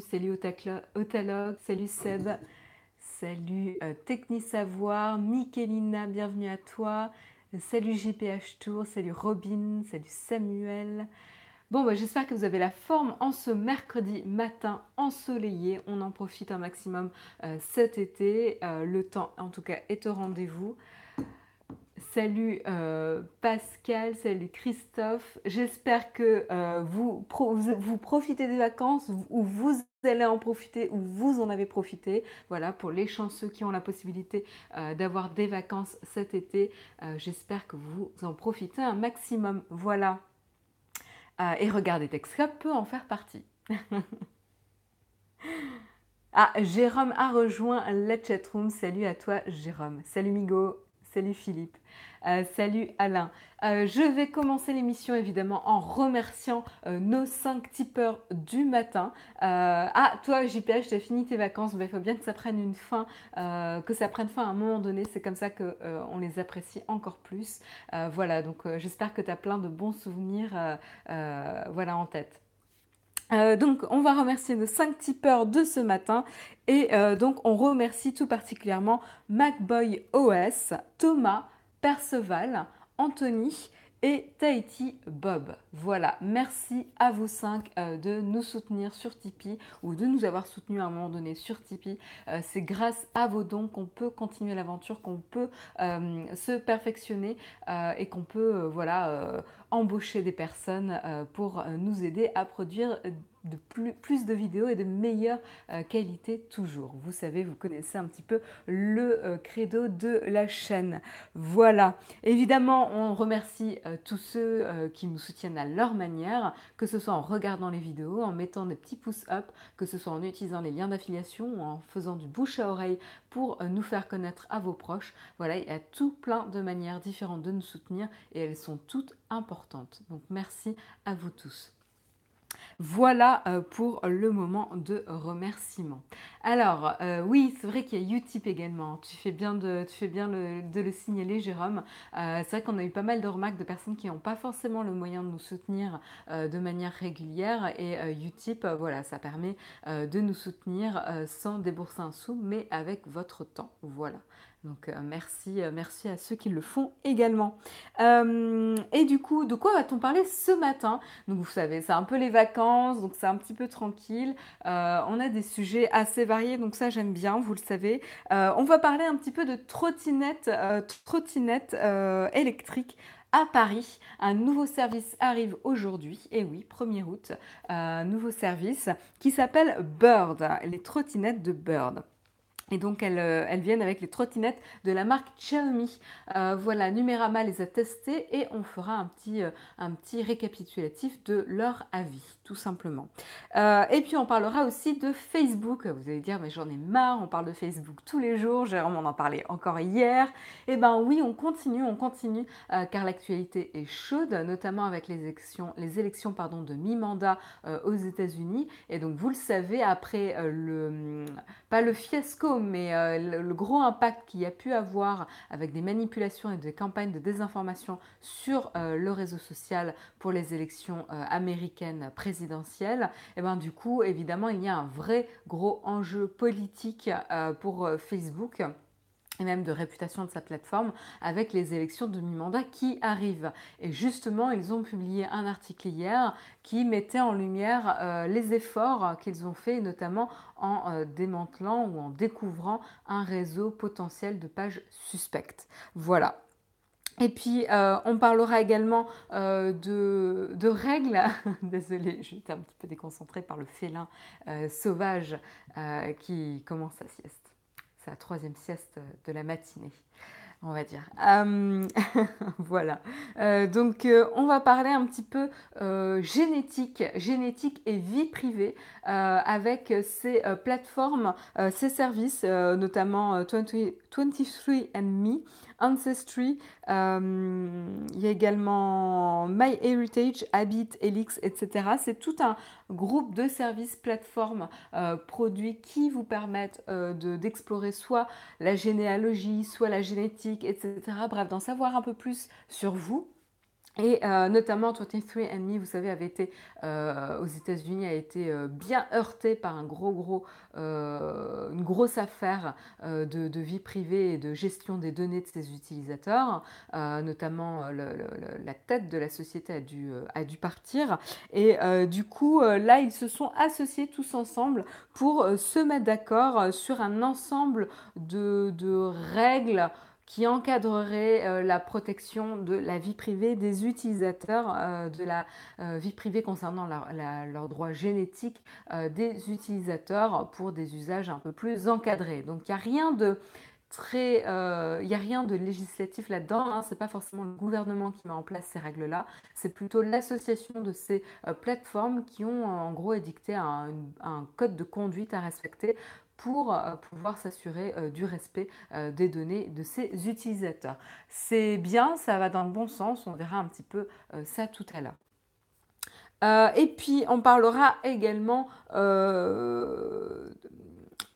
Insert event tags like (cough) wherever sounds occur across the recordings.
Salut Otalogue, salut Seb, salut euh, Technisavoir, Michelina, bienvenue à toi. Salut JPH Tour, salut Robin, salut Samuel. Bon, bah, j'espère que vous avez la forme en ce mercredi matin ensoleillé. On en profite un maximum euh, cet été. Euh, le temps, en tout cas, est au rendez-vous. Salut euh, Pascal, salut Christophe. J'espère que euh, vous, profitez des vacances ou vous allez en profiter ou vous en avez profité. Voilà, pour les chanceux qui ont la possibilité euh, d'avoir des vacances cet été. J'espère que vous en profitez un maximum. Voilà. et regardez, Texcap peut en faire partie. (laughs) ah, Jérôme a rejoint la chatroom. Salut à toi, Jérôme. Salut Migo. Salut Philippe. Euh, salut Alain. Euh, je vais commencer l'émission évidemment en remerciant euh, nos 5 tipeurs du matin. ah, toi JPH, tu as fini tes vacances, il faut bien que ça prenne une fin, que ça prenne fin à un moment donné. C'est comme ça qu'on les apprécie encore plus. voilà, donc j'espère que tu as plein de bons souvenirs voilà, en tête. Donc, on va remercier nos 5 tipeurs de ce matin. Et donc, on remercie tout particulièrement MacBoy OS, Thomas, Perceval, Anthony et Tahiti Bob. Voilà, merci à vous cinq euh, de nous soutenir sur Tipeee ou de nous avoir soutenus à un moment donné sur Tipeee. Euh, c'est grâce à vos dons qu'on peut continuer l'aventure, qu'on peut euh, se perfectionner et qu'on peut voilà, embaucher des personnes pour nous aider à produire de plus, de vidéos et de meilleure euh, qualité toujours. Vous savez, vous connaissez un petit peu le euh, credo de la chaîne. Voilà. Évidemment, on remercie euh, tous ceux qui nous soutiennent à leur manière, que ce soit en regardant les vidéos, en mettant des petits pouces up, que ce soit en utilisant les liens d'affiliation ou en faisant du bouche à oreille pour nous faire connaître à vos proches. Voilà, il y a tout plein de manières différentes de nous soutenir et elles sont toutes importantes. Donc merci à vous tous. Voilà euh, pour le moment de remerciement. Alors, euh, oui, c'est vrai qu'il y a Utip également. Tu fais bien de, le signaler, Jérôme. Euh, c'est vrai qu'on a eu pas mal de remarques de personnes qui n'ont pas forcément le moyen de nous soutenir de manière régulière. Et Utip, voilà, ça permet de nous soutenir sans débourser un sou, mais avec votre temps. Voilà. Donc euh, merci, euh, merci à ceux qui le font également. Euh, et du coup, de quoi va-t-on parler ce matin? Donc vous savez, c'est un peu les vacances, donc c'est un petit peu tranquille. on a des sujets assez variés, donc ça j'aime bien, vous le savez. on va parler un petit peu de trottinette, trottinette électrique à Paris. Un nouveau service arrive aujourd'hui, et oui, 1er août, un nouveau service qui s'appelle Bird, les trottinettes de Bird. Et donc, euh, elles, viennent avec les trottinettes de la marque Xiaomi. Euh, voilà, Numérama les a testées et on fera un petit, euh, un petit récapitulatif de leur avis, tout simplement. et puis, on parlera aussi de Facebook. Vous allez dire, mais j'en ai marre, on parle de Facebook tous les jours. Jérôme en en parlait encore hier. Eh bien, oui, on continue, on continue, car l'actualité est chaude, notamment avec les élections, les élections pardon, de mi-mandat aux États-Unis. Et donc, vous le savez, après le, pas le fiasco, mais euh, le, gros impact qu'il y a pu avoir avec des manipulations et des campagnes de désinformation sur euh, le réseau social pour les élections euh, américaines présidentielles, et eh ben du coup, évidemment, il y a un vrai gros enjeu politique pour Facebook et même de réputation de sa plateforme avec les élections de mi-mandat qui arrivent. Et justement, ils ont publié un article hier qui mettait en lumière euh, les efforts qu'ils ont faits, notamment en euh, démantelant ou en découvrant un réseau potentiel de pages suspectes. Voilà. Et puis, euh, on parlera également de, de, règles. (laughs) Désolée, j'étais un petit peu déconcentrée par le félin sauvage qui commence sa sieste la troisième sieste de la matinée on va dire. Euh, (laughs) voilà. Euh, donc, euh, on va parler un petit peu génétique, génétique et vie privée avec ces plateformes, ces services, notamment 23andMe, Ancestry, euh, il y a également MyHeritage, Habit, Elix, etc. C'est tout un groupe de services, plateformes, euh, produits qui vous permettent euh, d'explorer soit la généalogie, soit la génétique, etc. Bref, d'en savoir un peu plus sur vous et euh, notamment 23andMe, vous savez, avait été euh, aux États-Unis, a été euh, bien heurté par un gros, gros, une grosse affaire de, vie privée et de gestion des données de ses utilisateurs. notamment, la tête de la société a dû, a dû partir. Et du coup, là, ils se sont associés tous ensemble pour se mettre d'accord sur un ensemble de, de règles qui encadrerait euh, la protection de la vie privée des utilisateurs, euh, de la euh, vie privée concernant leurs droits génétiques des utilisateurs pour des usages un peu plus encadrés. Donc il n'y a rien de très, législatif là-dedans. Hein. Ce n'est pas forcément le gouvernement qui met en place ces règles-là. C'est plutôt l'association de ces plateformes qui ont en gros édicté un, code de conduite à respecter pour euh, pouvoir s'assurer euh, du respect euh, des données de ses utilisateurs. C'est bien, ça va dans le bon sens, on verra un petit peu ça tout à l'heure. et puis on parlera également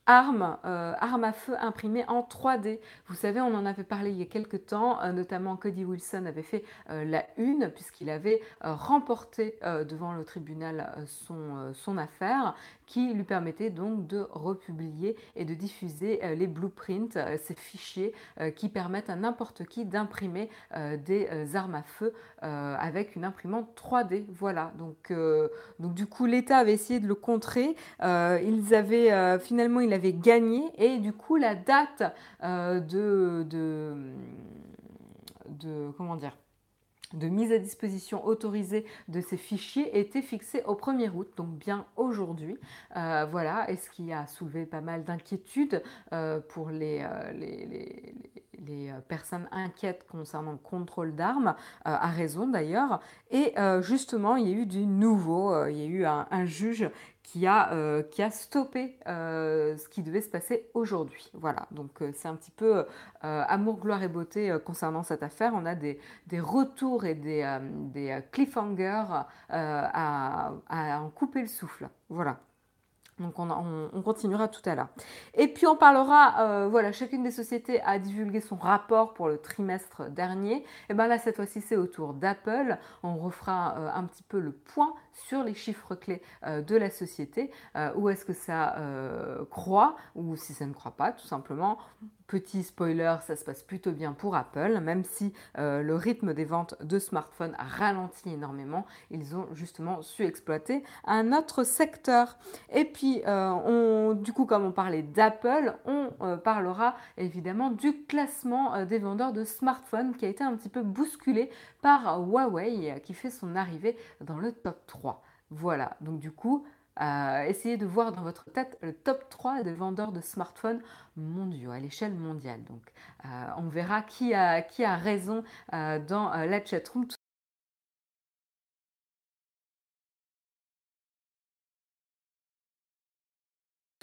armes, euh, armes à feu imprimées en 3D. Vous savez, on en avait parlé il y a quelques temps, notamment Cody Wilson avait fait la une puisqu'il avait remporté devant le tribunal son affaire qui lui permettait donc de republier et de diffuser les blueprints, ces fichiers qui permettent à n'importe qui d'imprimer des armes à feu avec une imprimante 3D. Voilà, donc, donc du coup l'État avait essayé de le contrer. ils avaient finalement, il avait gagné et du coup la date euh, de, de, comment dire de mise à disposition autorisée de ces fichiers était fixée au 1er août, donc bien aujourd'hui. Euh, voilà, et ce qui a soulevé pas mal d'inquiétudes euh, pour les, les, personnes inquiètes concernant le contrôle d'armes, à raison d'ailleurs. Et justement, il y a eu du nouveau, il y a eu un juge qui a, euh, qui a stoppé euh, ce qui devait se passer aujourd'hui. Voilà, donc euh, c'est un petit peu amour, gloire et beauté concernant cette affaire. On a des, des retours et des, des cliffhangers à, à en couper le souffle. Voilà. Donc on, continuera tout à l'heure. Et puis on parlera, voilà, chacune des sociétés a divulgué son rapport pour le trimestre dernier. Et bien là, cette fois-ci, c'est au tour d'Apple. On refera un petit peu le point sur les chiffres clés euh, de la société. où est-ce que ça croit ou si ça ne croit pas, tout simplement. Petit spoiler, ça se passe plutôt bien pour Apple, même si euh, le rythme des ventes de smartphones a ralenti énormément. Ils ont justement su exploiter un autre secteur. Et puis, euh, on, du coup, comme on parlait d'Apple, euh, parlera évidemment du classement des vendeurs de smartphones qui a été un petit peu bousculé par Huawei qui fait son arrivée dans le top 3. Voilà, donc du coup, essayez de voir dans votre tête le top 3 des vendeurs de smartphones mondiaux à l'échelle mondiale. Donc, euh, on verra qui a, qui a raison euh, dans euh, la chatroom.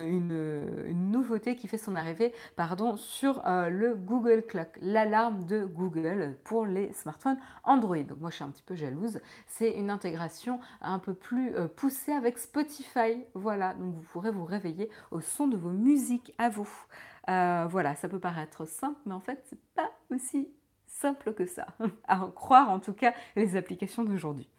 Une, nouveauté qui fait son arrivée pardon, sur euh, le Google Clock, l'alarme de Google pour les smartphones Android. Donc moi je suis un petit peu jalouse. C'est une intégration un peu plus euh, poussée avec Spotify. Voilà, donc vous pourrez vous réveiller au son de vos musiques à vous. Euh, voilà, ça peut paraître simple, mais en fait c'est pas aussi simple que ça, (laughs) à en croire en tout cas les applications d'aujourd'hui.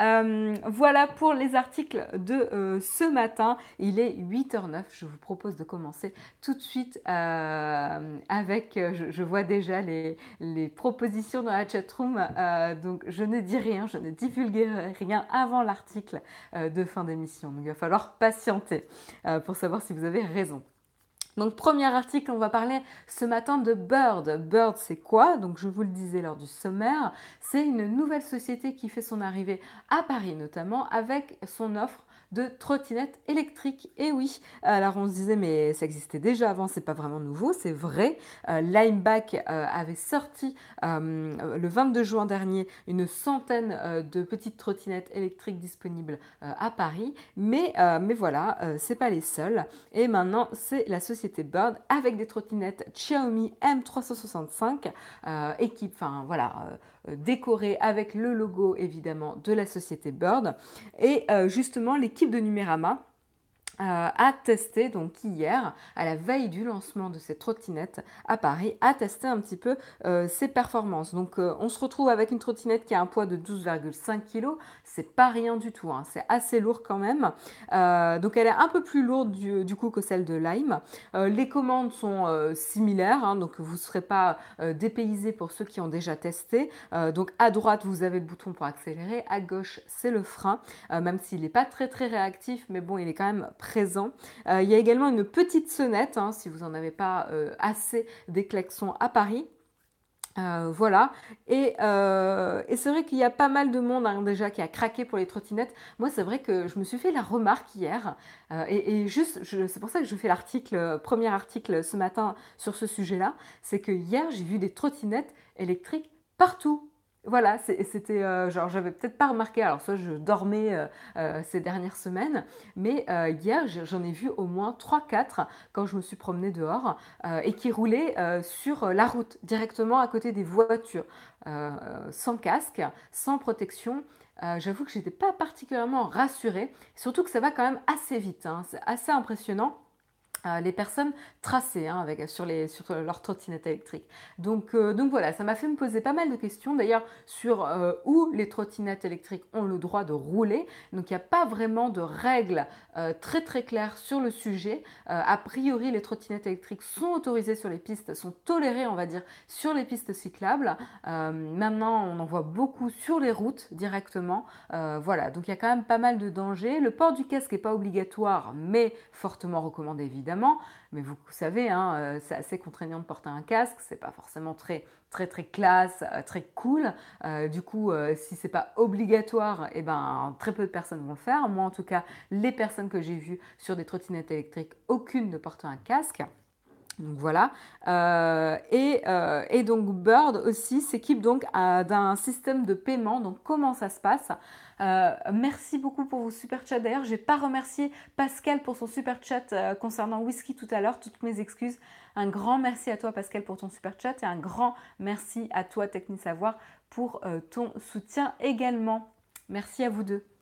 Euh, voilà pour les articles de euh, ce matin. Il est 8h09. Je vous propose de commencer tout de suite euh, avec, je, vois déjà les, les, propositions dans la chatroom. donc je ne dis rien, je ne divulguerai rien avant l'article de fin d'émission. Donc il va falloir patienter pour savoir si vous avez raison. Donc premier article, on va parler ce matin de Bird. Bird, c'est quoi? Donc je vous le disais lors du sommaire, c'est une nouvelle société qui fait son arrivée à Paris notamment avec son offre de trottinettes électriques. Et oui, alors on se disait mais ça existait déjà avant, c'est pas vraiment nouveau, c'est vrai. Euh, Limeback euh, avait sorti euh, le 22 juin dernier une centaine de petites trottinettes électriques disponibles à Paris, mais, mais voilà, c'est pas les seuls. Et maintenant c'est la société Bird avec des trottinettes Xiaomi M365 équipe, enfin voilà euh, décoré avec le logo évidemment de la société Bird. Et euh, justement, l'équipe de Numérama euh, a testé, donc hier, à la veille du lancement de cette trottinette à Paris, a testé un petit peu euh, ses performances. Donc euh, on se retrouve avec une trottinette qui a un poids de 12,5 kg, c'est pas rien du tout, hein. c'est assez lourd quand même. donc elle est un peu plus lourde du, coup que celle de Lime. les commandes sont similaires, hein, donc vous ne serez pas dépaysé pour ceux qui ont déjà testé. donc à droite vous avez le bouton pour accélérer, à gauche c'est le frein, même s'il n'est pas très très réactif, mais bon il est quand même Euh, il y a également une petite sonnette, hein, si vous n'en avez pas euh, assez des klaxons à Paris. Euh, voilà, et, c'est vrai qu'il y a pas mal de monde hein, déjà qui a craqué pour les trottinettes. Moi, c'est vrai que je me suis fait la remarque hier, et, juste, c'est pour ça que je fais l'article, premier article ce matin sur ce sujet-là, c'est que hier j'ai vu des trottinettes électriques partout. Voilà, c'était euh, genre, j'avais peut-être pas remarqué, alors soit je dormais euh, euh, ces dernières semaines, mais hier j'en ai vu au moins 3-4 quand je me suis promenée dehors et qui roulaient sur la route, directement à côté des voitures, sans casque, sans protection. J'avoue que j'étais pas particulièrement rassurée, surtout que ça va quand même assez vite, hein. c'est assez impressionnant. Euh, les personnes tracées hein, sur, les, sur leur trottinette électrique. Donc, euh, donc voilà, ça m'a fait me poser pas mal de questions d'ailleurs sur euh, où les trottinettes électriques ont le droit de rouler. Donc il n'y a pas vraiment de règles très très claires sur le sujet. a priori, les trottinettes électriques sont autorisées sur les pistes, sont tolérées on va dire sur les pistes cyclables. maintenant, on en voit beaucoup sur les routes directement. voilà, donc il y a quand même pas mal de dangers. Le port du casque n'est pas obligatoire, mais fortement recommandé évidemment mais vous savez, hein, euh, c'est assez contraignant de porter un casque, c'est pas forcément très très très classe, euh, très cool. Euh, du coup, si c'est pas obligatoire, eh ben très peu de personnes vont le faire. Moi, en tout cas, les personnes que j'ai vues sur des trottinettes électriques, aucune ne porte un casque. Donc voilà. et, et, donc Bird aussi s'équipe donc d'un système de paiement. Donc comment ça se passe? Euh, merci beaucoup pour vos super chats. D'ailleurs, je n'ai pas remercié Pascal pour son super chat euh, concernant whisky tout à l'heure. Toutes mes excuses. Un grand merci à toi, Pascal, pour ton super chat et un grand merci à toi, Techni Savoir, pour euh, ton soutien également. Merci à vous deux.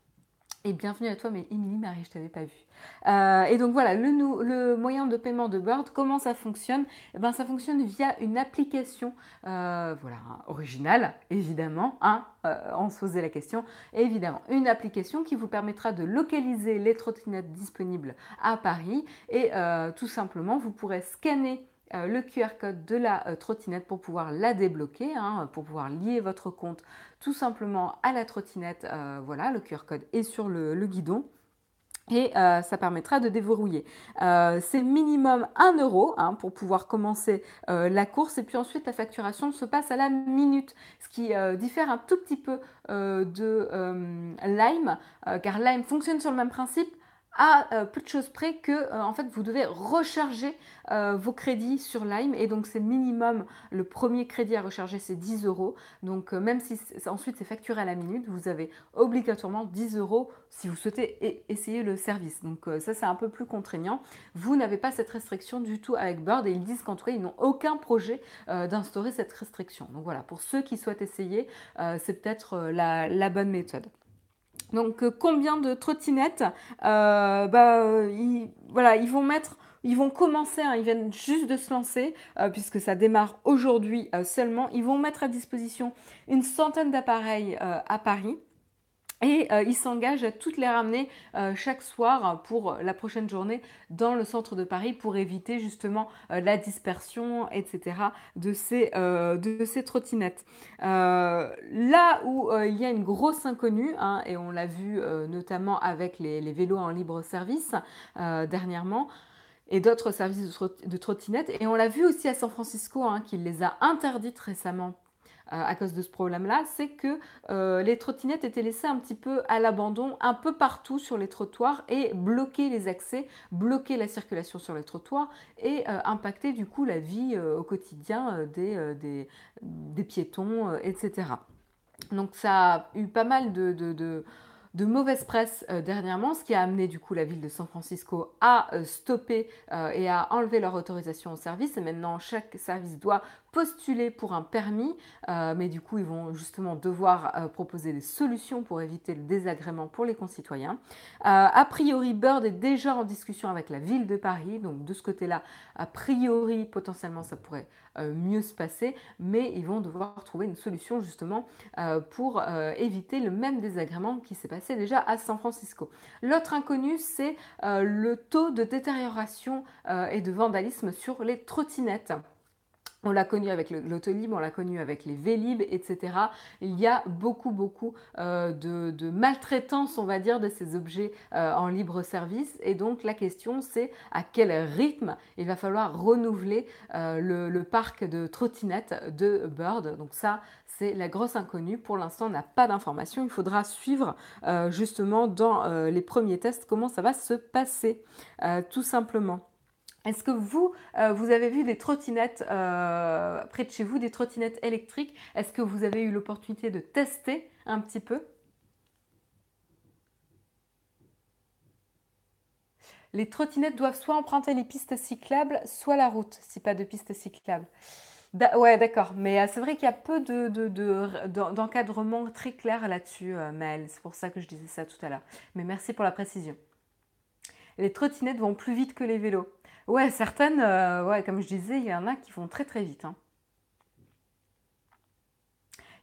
Et bienvenue à toi, mais Émilie Marie, je t'avais pas vu. Euh, et donc voilà, le, moyen de paiement de Bird, comment ça fonctionne? Eh ben, Ça fonctionne via une application euh, voilà, originale, évidemment. Hein, euh, on se posait la question. Évidemment, une application qui vous permettra de localiser les trottinettes disponibles à Paris. Et tout simplement, vous pourrez scanner le QR code de la trottinette pour pouvoir la débloquer, hein, pour pouvoir lier votre compte tout simplement à la trottinette. voilà, le QR code est sur le guidon et euh, ça permettra de déverrouiller. Euh, c'est minimum 1 euro hein, pour pouvoir commencer euh, la course et puis ensuite la facturation se passe à la minute, ce qui diffère un tout petit peu de Lime, car Lime fonctionne sur le même principe, à euh, peu de choses près que euh, en fait vous devez recharger euh, vos crédits sur Lime. Et donc c'est minimum le premier crédit à recharger c'est 10 euros. Donc même si ensuite c'est facturé à la minute vous avez obligatoirement 10 euros si vous souhaitez essayer le service. Donc ça c'est un peu plus contraignant. Vous n'avez pas cette restriction du tout avec Bird et ils disent qu'en tout cas ils n'ont aucun projet d'instaurer cette restriction. Donc voilà. Pour ceux qui souhaitent essayer c'est peut-être la bonne méthode donc euh, combien de trottinettes euh, bah, ils, voilà, ils vont mettre, ils vont commencer, hein, ils viennent juste de se lancer, euh, puisque ça démarre aujourd'hui seulement. Ils vont mettre à disposition une centaine d'appareils à Paris. Et euh, il s'engage à toutes les ramener euh, chaque soir pour la prochaine journée dans le centre de Paris pour éviter justement euh, la dispersion, etc. de ces, de ces trottinettes. là où il y a une grosse inconnue, hein, et on l'a vu notamment avec les, vélos en libre service dernièrement, et d'autres services de, trottinettes. Et on l'a vu aussi à San Francisco, hein, qu'il les a interdites récemment euh, à cause de ce problème-là, c'est que euh, les trottinettes étaient laissées un petit peu à l'abandon, un peu partout sur les trottoirs et bloquaient les accès, bloquaient la circulation sur les trottoirs et euh, impactaient du coup la vie au quotidien des, piétons, etc. Donc ça a eu pas mal de de mauvaise presse euh, dernièrement, ce qui a amené du coup la ville de San Francisco à euh, stopper euh, et à enlever leur autorisation au service. Et maintenant, chaque service doit postuler pour un permis, mais du coup, ils vont justement devoir proposer des solutions pour éviter le désagrément pour les concitoyens. a priori, Bird est déjà en discussion avec la ville de Paris, donc de ce côté-là, a priori, potentiellement, ça pourrait mieux se passer, mais ils vont devoir trouver une solution justement pour éviter le même désagrément qui s'est passé déjà à San Francisco. L'autre inconnu, c'est euh, le taux de détérioration euh, et de vandalisme sur les trottinettes. On l'a connu avec l'autolib, on l'a connu avec les vélib, etc. Il y a beaucoup, beaucoup euh, de, maltraitance, on va dire, de ces objets en libre service. Et donc la question, c'est à quel rythme il va falloir renouveler le, le, parc de trottinettes de Bird. Donc ça, c'est la grosse inconnue. Pour l'instant, on n'a pas d'informations. Il faudra suivre euh, justement dans euh, les premiers tests comment ça va se passer, euh, tout simplement. Est-ce que vous, vous avez vu des trottinettes près de chez vous, des trottinettes électriques? Est-ce que vous avez eu l'opportunité de tester un petit peu? Les trottinettes doivent soit emprunter les pistes cyclables, soit la route, si pas de pistes cyclables ouais, d'accord. Mais euh, c'est vrai qu'il y a peu de, d'encadrement très clair là-dessus, euh, Maëlle. C'est pour ça que je disais ça tout à l'heure. Mais merci pour la précision. Les trottinettes vont plus vite que les vélos. Ouais, certaines, euh, ouais, comme je disais, il y en a qui vont très très vite. Hein.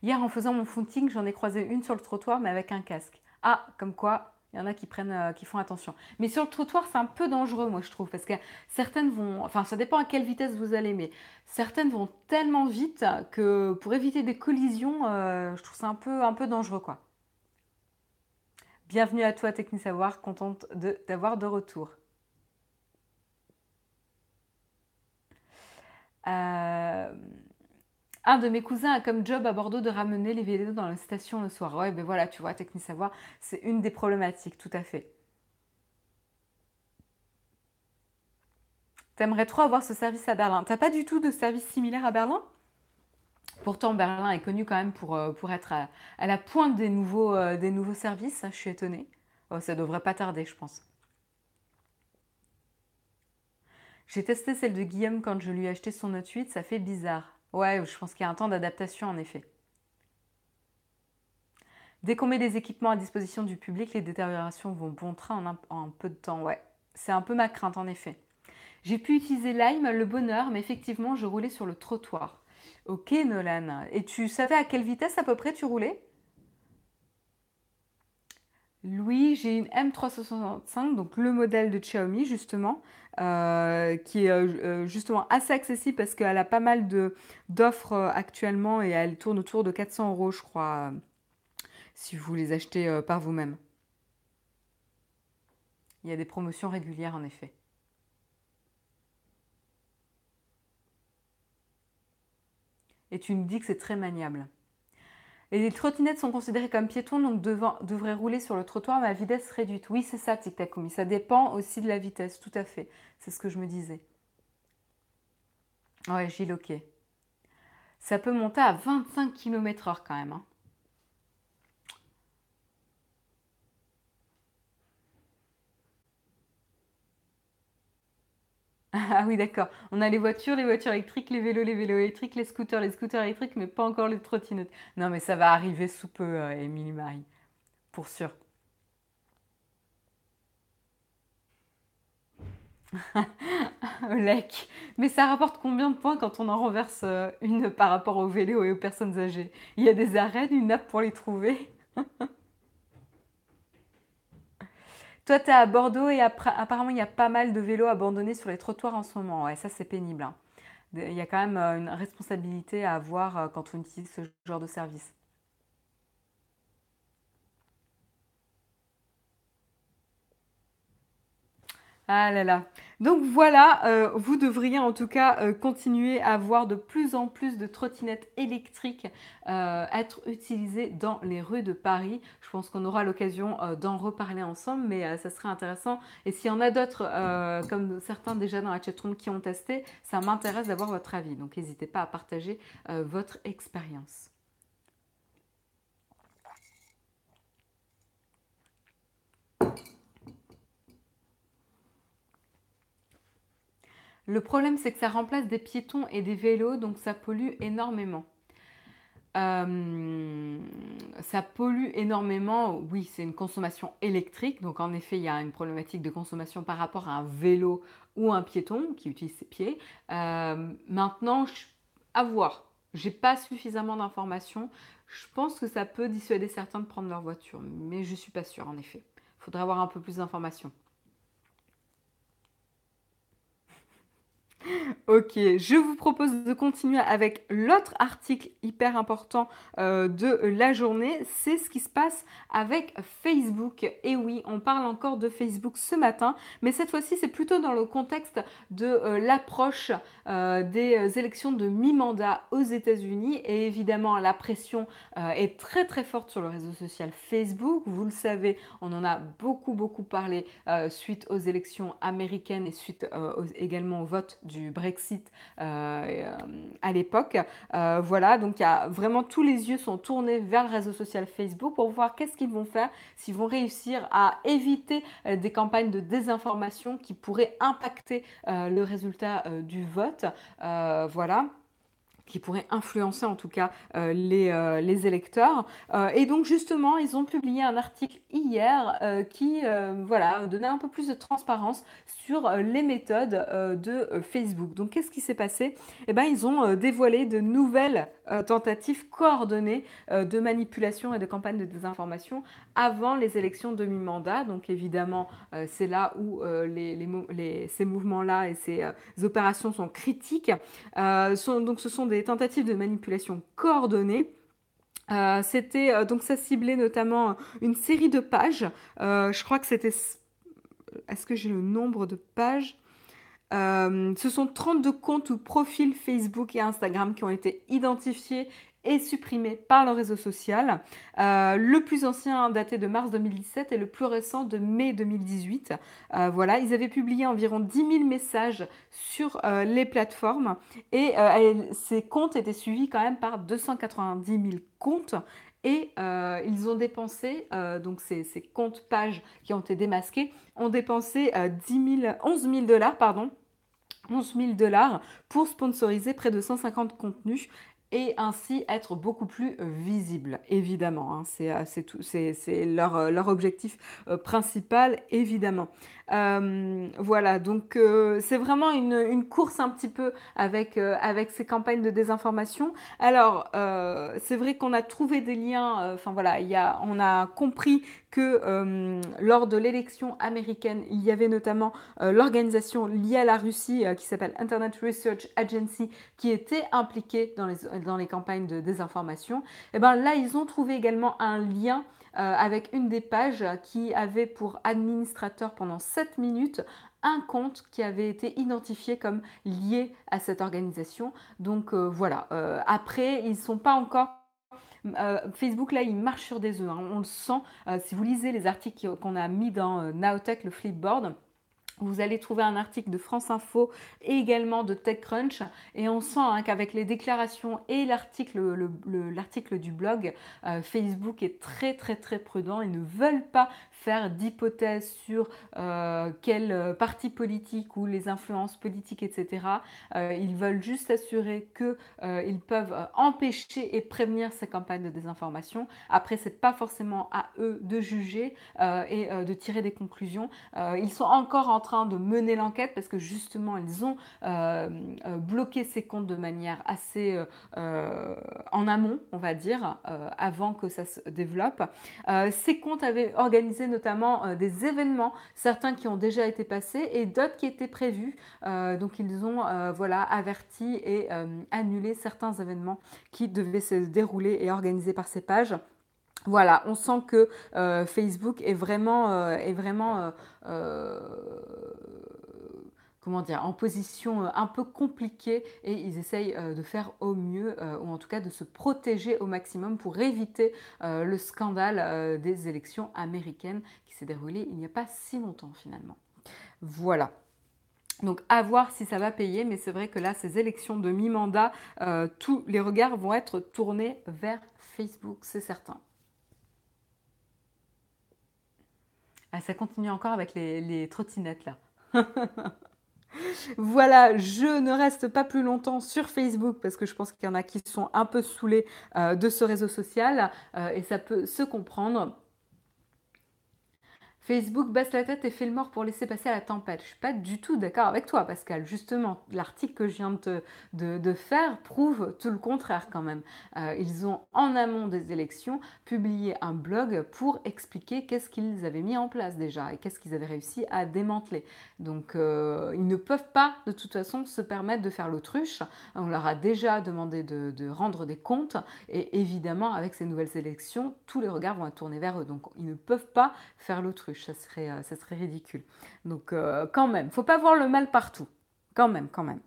Hier, en faisant mon footing, j'en ai croisé une sur le trottoir, mais avec un casque. Ah, comme quoi, il y en a qui prennent, euh, qui font attention. Mais sur le trottoir, c'est un peu dangereux, moi, je trouve, parce que certaines vont, enfin, ça dépend à quelle vitesse vous allez, mais certaines vont tellement vite que pour éviter des collisions, euh, je trouve ça un peu, un peu dangereux, quoi. Bienvenue à toi, Techni Savoir, contente de t'avoir de retour. Un de mes cousins a comme job à Bordeaux de ramener les vélos dans la station le soir. Ouais, ben voilà, tu vois, Techni Savoir, c'est une des problématiques, tout à fait. T'aimerais trop avoir ce service à Berlin. T'as pas du tout de service similaire à Berlin? Pourtant, Berlin est connu quand même pour, euh, être à, la pointe des nouveaux, euh, services. Je suis étonnée. Oh, ça devrait pas tarder, je pense. J'ai testé celle de Guillaume quand je lui ai acheté son Note 8. Ça fait bizarre. Ouais, je pense qu'il y a un temps d'adaptation en effet. Dès qu'on met des équipements à disposition du public, les détériorations vont bon train en un, peu de temps. Ouais, c'est un peu ma crainte en effet. J'ai pu utiliser Lime, le bonheur, mais effectivement, je roulais sur le trottoir. Ok, Nolan. Et tu savais à quelle vitesse à peu près tu roulais? Louis, j'ai une M365, donc le modèle de Xiaomi justement, euh, qui est euh, euh, justement assez accessible parce qu'elle a pas mal d'offres actuellement et elle tourne autour de 400 euros, je crois, si vous les achetez par vous-même. Il y a des promotions régulières en effet. Et tu me dis que c'est très maniable. Et les trottinettes sont considérées comme piétons, donc devraient rouler sur le trottoir mais à vitesse réduite. Oui, c'est ça, Tic Tac Ça dépend aussi de la vitesse, tout à fait. C'est ce que je me disais. Ouais, Gilles, ok. Ça peut monter à 25 km/h quand même. Hein. Ah oui, d'accord. On a les voitures, les voitures électriques, les vélos, les vélos électriques, les scooters, les scooters électriques, mais pas encore les trottinettes. Non, mais ça va arriver sous peu, euh, Émilie Marie. Pour sûr. (laughs) Lec. Mais ça rapporte combien de points quand on en renverse euh, une par rapport aux vélos et aux personnes âgées? Il y a des arènes, une app pour les trouver? (laughs) Toi, tu es à Bordeaux et apparemment, il y a pas mal de vélos abandonnés sur les trottoirs en ce moment. Ouais, ça, c'est pénible. Hein. Il y a quand même euh, une responsabilité à avoir euh, quand on utilise ce genre de service. Ah là là. Donc voilà, euh, vous devriez en tout cas euh, continuer à voir de plus en plus de trottinettes électriques euh, être utilisées dans les rues de Paris. Je pense qu'on aura l'occasion d'en reparler ensemble, mais ça serait intéressant. Et s'il y en a d'autres, comme certains déjà dans la chatroom qui ont testé, ça m'intéresse d'avoir votre avis. Donc n'hésitez pas à partager votre expérience. Le problème, c'est que ça remplace des piétons et des vélos, donc ça pollue énormément. Euh, ça pollue énormément. Oui, c'est une consommation électrique. Donc, en effet, il y a une problématique de consommation par rapport à un vélo ou un piéton qui utilise ses pieds. Euh, maintenant, à voir. J'ai pas suffisamment d'informations. Je pense que ça peut dissuader certains de prendre leur voiture, mais je ne suis pas sûre en effet. Il faudrait avoir un peu plus d'informations. Ok, je vous propose de continuer avec l'autre article hyper important euh, de la journée. C'est ce qui se passe avec Facebook. Et oui, on parle encore de Facebook ce matin, mais cette fois-ci, c'est plutôt dans le contexte de euh, l'approche euh, des élections de mi-mandat aux États-Unis. Et évidemment, la pression est très très forte sur le réseau social Facebook. Vous le savez, on en a beaucoup beaucoup parlé suite aux élections américaines et suite également au vote du Brexit euh, euh, à l'époque. Euh, voilà, donc il y a vraiment tous les yeux sont tournés vers le réseau social Facebook pour voir qu'est-ce qu'ils vont faire, s'ils vont réussir à éviter des campagnes de désinformation qui pourraient impacter le résultat du vote. voilà qui pourrait influencer en tout cas euh, les, euh, les, électeurs. Euh, et donc justement, ils ont publié un article hier qui voilà, donnait un peu plus de transparence sur les méthodes de Facebook. Donc qu'est-ce qui s'est passé? Eh bien, ils ont dévoilé de nouvelles tentatives coordonnées de manipulation et de campagne de désinformation avant les élections de mi-mandat. Donc évidemment, c'est là où ces mouvements-là et ces opérations sont critiques. Donc ce sont des tentatives de manipulation coordonnées. Euh, c'était euh, donc ça ciblait notamment une série de pages. Euh, je crois que c'était. Est-ce que j'ai le nombre de pages? Ce sont 32 comptes ou profils Facebook et Instagram qui ont été identifiés et supprimé par le réseau social. Euh, le plus ancien daté de mars 2017 et le plus récent de mai 2018. Euh, voilà, ils avaient publié environ 10 000 messages sur euh, les plateformes et ces comptes étaient suivis quand même par 290 000 comptes. Et ils ont dépensé, donc ces, comptes pages qui ont été démasqués, ont dépensé 10 000, 11 000 dollars, pardon, 11 000 dollars pour sponsoriser près de 150 contenus et ainsi être beaucoup plus euh, visible, évidemment. Hein. Euh, c'est leur, euh, leur, objectif principal, évidemment. Voilà, donc c'est vraiment une, course un petit peu avec, avec ces campagnes de désinformation. Alors, c'est vrai qu'on a trouvé des liens, enfin voilà, y a, on a compris que euh, lors de l'élection américaine, il y avait notamment euh, l'organisation liée à la Russie euh, qui s'appelle Internet Research Agency qui était impliquée dans les, dans les campagnes de désinformation. Et eh ben là, ils ont trouvé également un lien avec une des pages qui avait pour administrateur pendant 7 minutes un compte qui avait été identifié comme lié à cette organisation. Donc voilà, après, ils ne sont pas encore euh, Facebook, là, il marche sur des œufs. Hein. On le sent. Euh, si vous lisez les articles qu'on a mis dans euh, Nowtech, le Flipboard, vous allez trouver un article de France Info et également de TechCrunch. Et on sent hein, qu'avec les déclarations et l'article le, du blog, Facebook est très très très prudent. Ils ne veulent pas faire d'hypothèses sur euh, quel euh, parti politique ou les influences politiques, etc. Euh, ils veulent juste s'assurer qu'ils peuvent empêcher et prévenir ces campagnes de désinformation. Après, c'est pas forcément à eux de juger et de tirer des conclusions. ils sont encore en train de mener l'enquête parce que justement, ils ont bloqué ces comptes de manière assez en amont, on va dire, avant que ça se développe. ces comptes avaient organisé notamment euh, des événements, certains qui ont déjà été passés et d'autres qui étaient prévus. Euh, donc ils ont euh, voilà, averti et annulé certains événements qui devaient se dérouler et organisés par ces pages. Voilà, on sent que Facebook est vraiment, est vraiment comment dire, en position euh, un peu compliquée et ils essayent euh, de faire au mieux, euh, ou en tout cas de se protéger au maximum pour éviter le scandale des élections américaines qui s'est déroulé il n'y a pas si longtemps finalement. Voilà. Donc à voir si ça va payer, mais c'est vrai que là, ces élections de mi-mandat, tous les regards vont être tournés vers Facebook, c'est certain. Ah, ça continue encore avec les, les trottinettes là. (laughs) Voilà, je ne reste pas plus longtemps sur Facebook parce que je pense qu'il y en a qui sont un peu saoulés euh, de ce réseau social euh, et ça peut se comprendre. Facebook baisse la tête et fait le mort pour laisser passer la tempête. Je suis pas du tout d'accord avec toi, Pascal. Justement, l'article que je viens de, faire prouve tout le contraire quand même. Euh, ils ont, en amont des élections, publié un blog pour expliquer qu'est-ce qu'ils avaient mis en place déjà et qu'est-ce qu'ils avaient réussi à démanteler. Donc, euh, ils ne peuvent pas, de toute façon, se permettre de faire l'autruche. On leur a déjà demandé de, de rendre des comptes et évidemment, avec ces nouvelles élections, tous les regards vont être tournés vers eux. Donc, ils ne peuvent pas faire l'autruche ça serait, euh, ça serait ridicule. Donc euh, quand même, faut pas voir le mal partout. Quand même, quand même.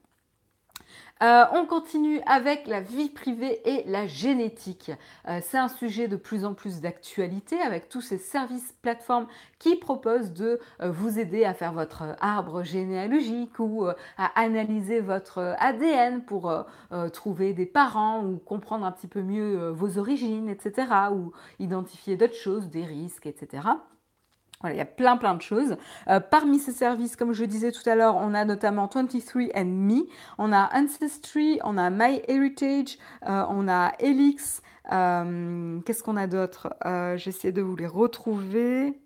Euh, on continue avec la vie privée et la génétique. c'est un sujet de plus en plus d'actualité avec tous ces services plateformes qui proposent de vous aider à faire votre arbre généalogique ou à analyser votre ADN pour trouver des parents ou comprendre un petit peu mieux vos origines, etc. ou identifier d'autres choses, des risques, etc il y a plein plein de choses. Euh, parmi ces services, comme je disais tout à l'heure, on a notamment 23andMe, on a Ancestry, on a MyHeritage, euh, on a Helix. Euh, qu'est-ce qu'on a d'autre? J'essaie de vous les retrouver.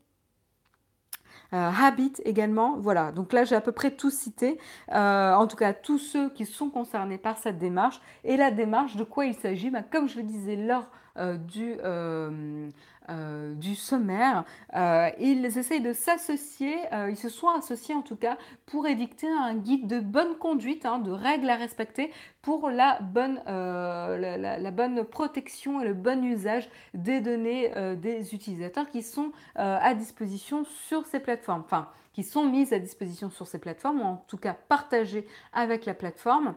Habit également, voilà. Donc là, j'ai à peu près tout cité. en tout cas, tous ceux qui sont concernés par cette démarche. Et la démarche, de quoi il s'agit? Bah, Comme je le disais lors du, euh, du sommaire. Euh, ils essayent de s'associer, euh, ils se sont associés en tout cas pour édicter un guide de bonne conduite, hein, de règles à respecter pour la bonne, la, bonne protection et le bon usage des données des utilisateurs qui sont à disposition sur ces plateformes, enfin qui sont mises à disposition sur ces plateformes ou en tout cas partagées avec la plateforme.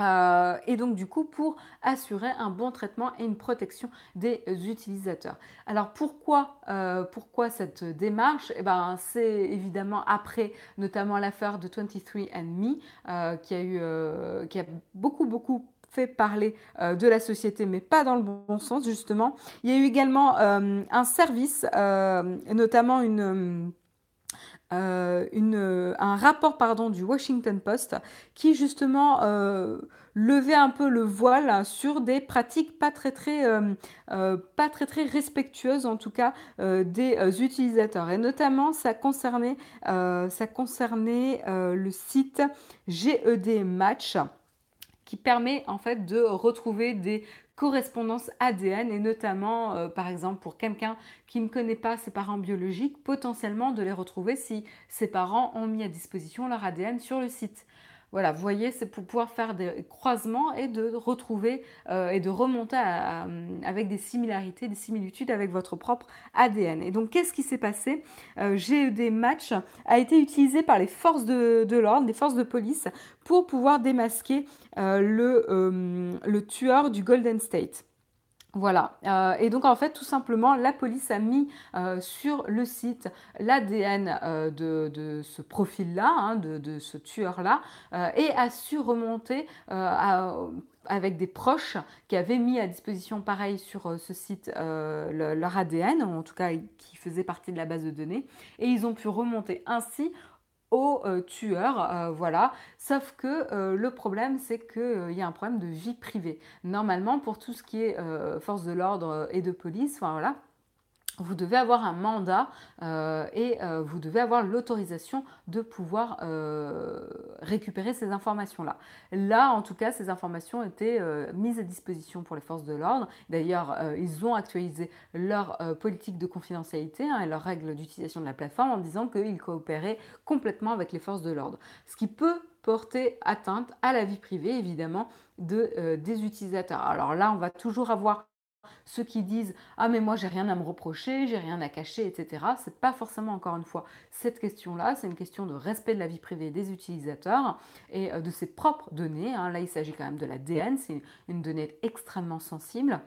Euh, et donc du coup pour assurer un bon traitement et une protection des utilisateurs. Alors pourquoi, euh, pourquoi cette démarche? Eh ben, C'est évidemment après notamment l'affaire de 23andMe euh, qui, a eu, qui a beaucoup beaucoup fait parler de la société, mais pas dans le bon sens justement. Il y a eu également un service, notamment une euh, une, un rapport pardon, du Washington Post qui justement euh, levait un peu le voile sur des pratiques pas très très, euh, pas très respectueuses en tout cas des utilisateurs. Et notamment ça concernait, ça concernait le site GED Match qui permet en fait de retrouver des correspondance ADN et notamment, euh, par exemple, pour quelqu'un qui ne connaît pas ses parents biologiques, potentiellement de les retrouver si ses parents ont mis à disposition leur ADN sur le site. Voilà, vous voyez, c'est pour pouvoir faire des croisements et de retrouver euh, et de remonter avec des similarités, des similitudes avec votre propre ADN. Et donc, qu'est-ce qui s'est passé? Euh, GED Match a été utilisé par les forces de, l'ordre, les forces de police, pour pouvoir démasquer euh, le tueur du Golden State. Voilà, euh, et donc en fait tout simplement la police a mis euh, sur le site l'ADN euh, de, ce profil-là, hein, de, ce tueur-là, et a su remonter avec des proches qui avaient mis à disposition pareil sur ce site leur ADN, en tout cas qui faisait partie de la base de données, et ils ont pu remonter ainsi au euh, tueur, euh, voilà. Sauf que euh, le problème, c'est qu'il y a un problème de vie privée. Normalement, pour tout ce qui est force de l'ordre et de police, voilà, vous devez avoir un mandat euh, et euh, vous devez avoir l'autorisation de pouvoir euh, récupérer ces informations-là. Là, en tout cas, ces informations étaient mises à disposition pour les forces de l'ordre. D'ailleurs, ils ont actualisé leur politique de confidentialité hein, et leurs règles d'utilisation de la plateforme en disant qu'ils coopéraient complètement avec les forces de l'ordre. Ce qui peut porter atteinte à la vie privée, évidemment, de, des utilisateurs. Alors là, on va toujours avoir ceux qui disent ah mais moi j'ai rien à me reprocher, j'ai rien à cacher, etc. C'est pas forcément encore une fois cette question-là. C'est une question de respect de la vie privée des utilisateurs et euh, de ses propres données. Hein. Là il s'agit quand même de l'ADN, c'est une donnée extrêmement sensible.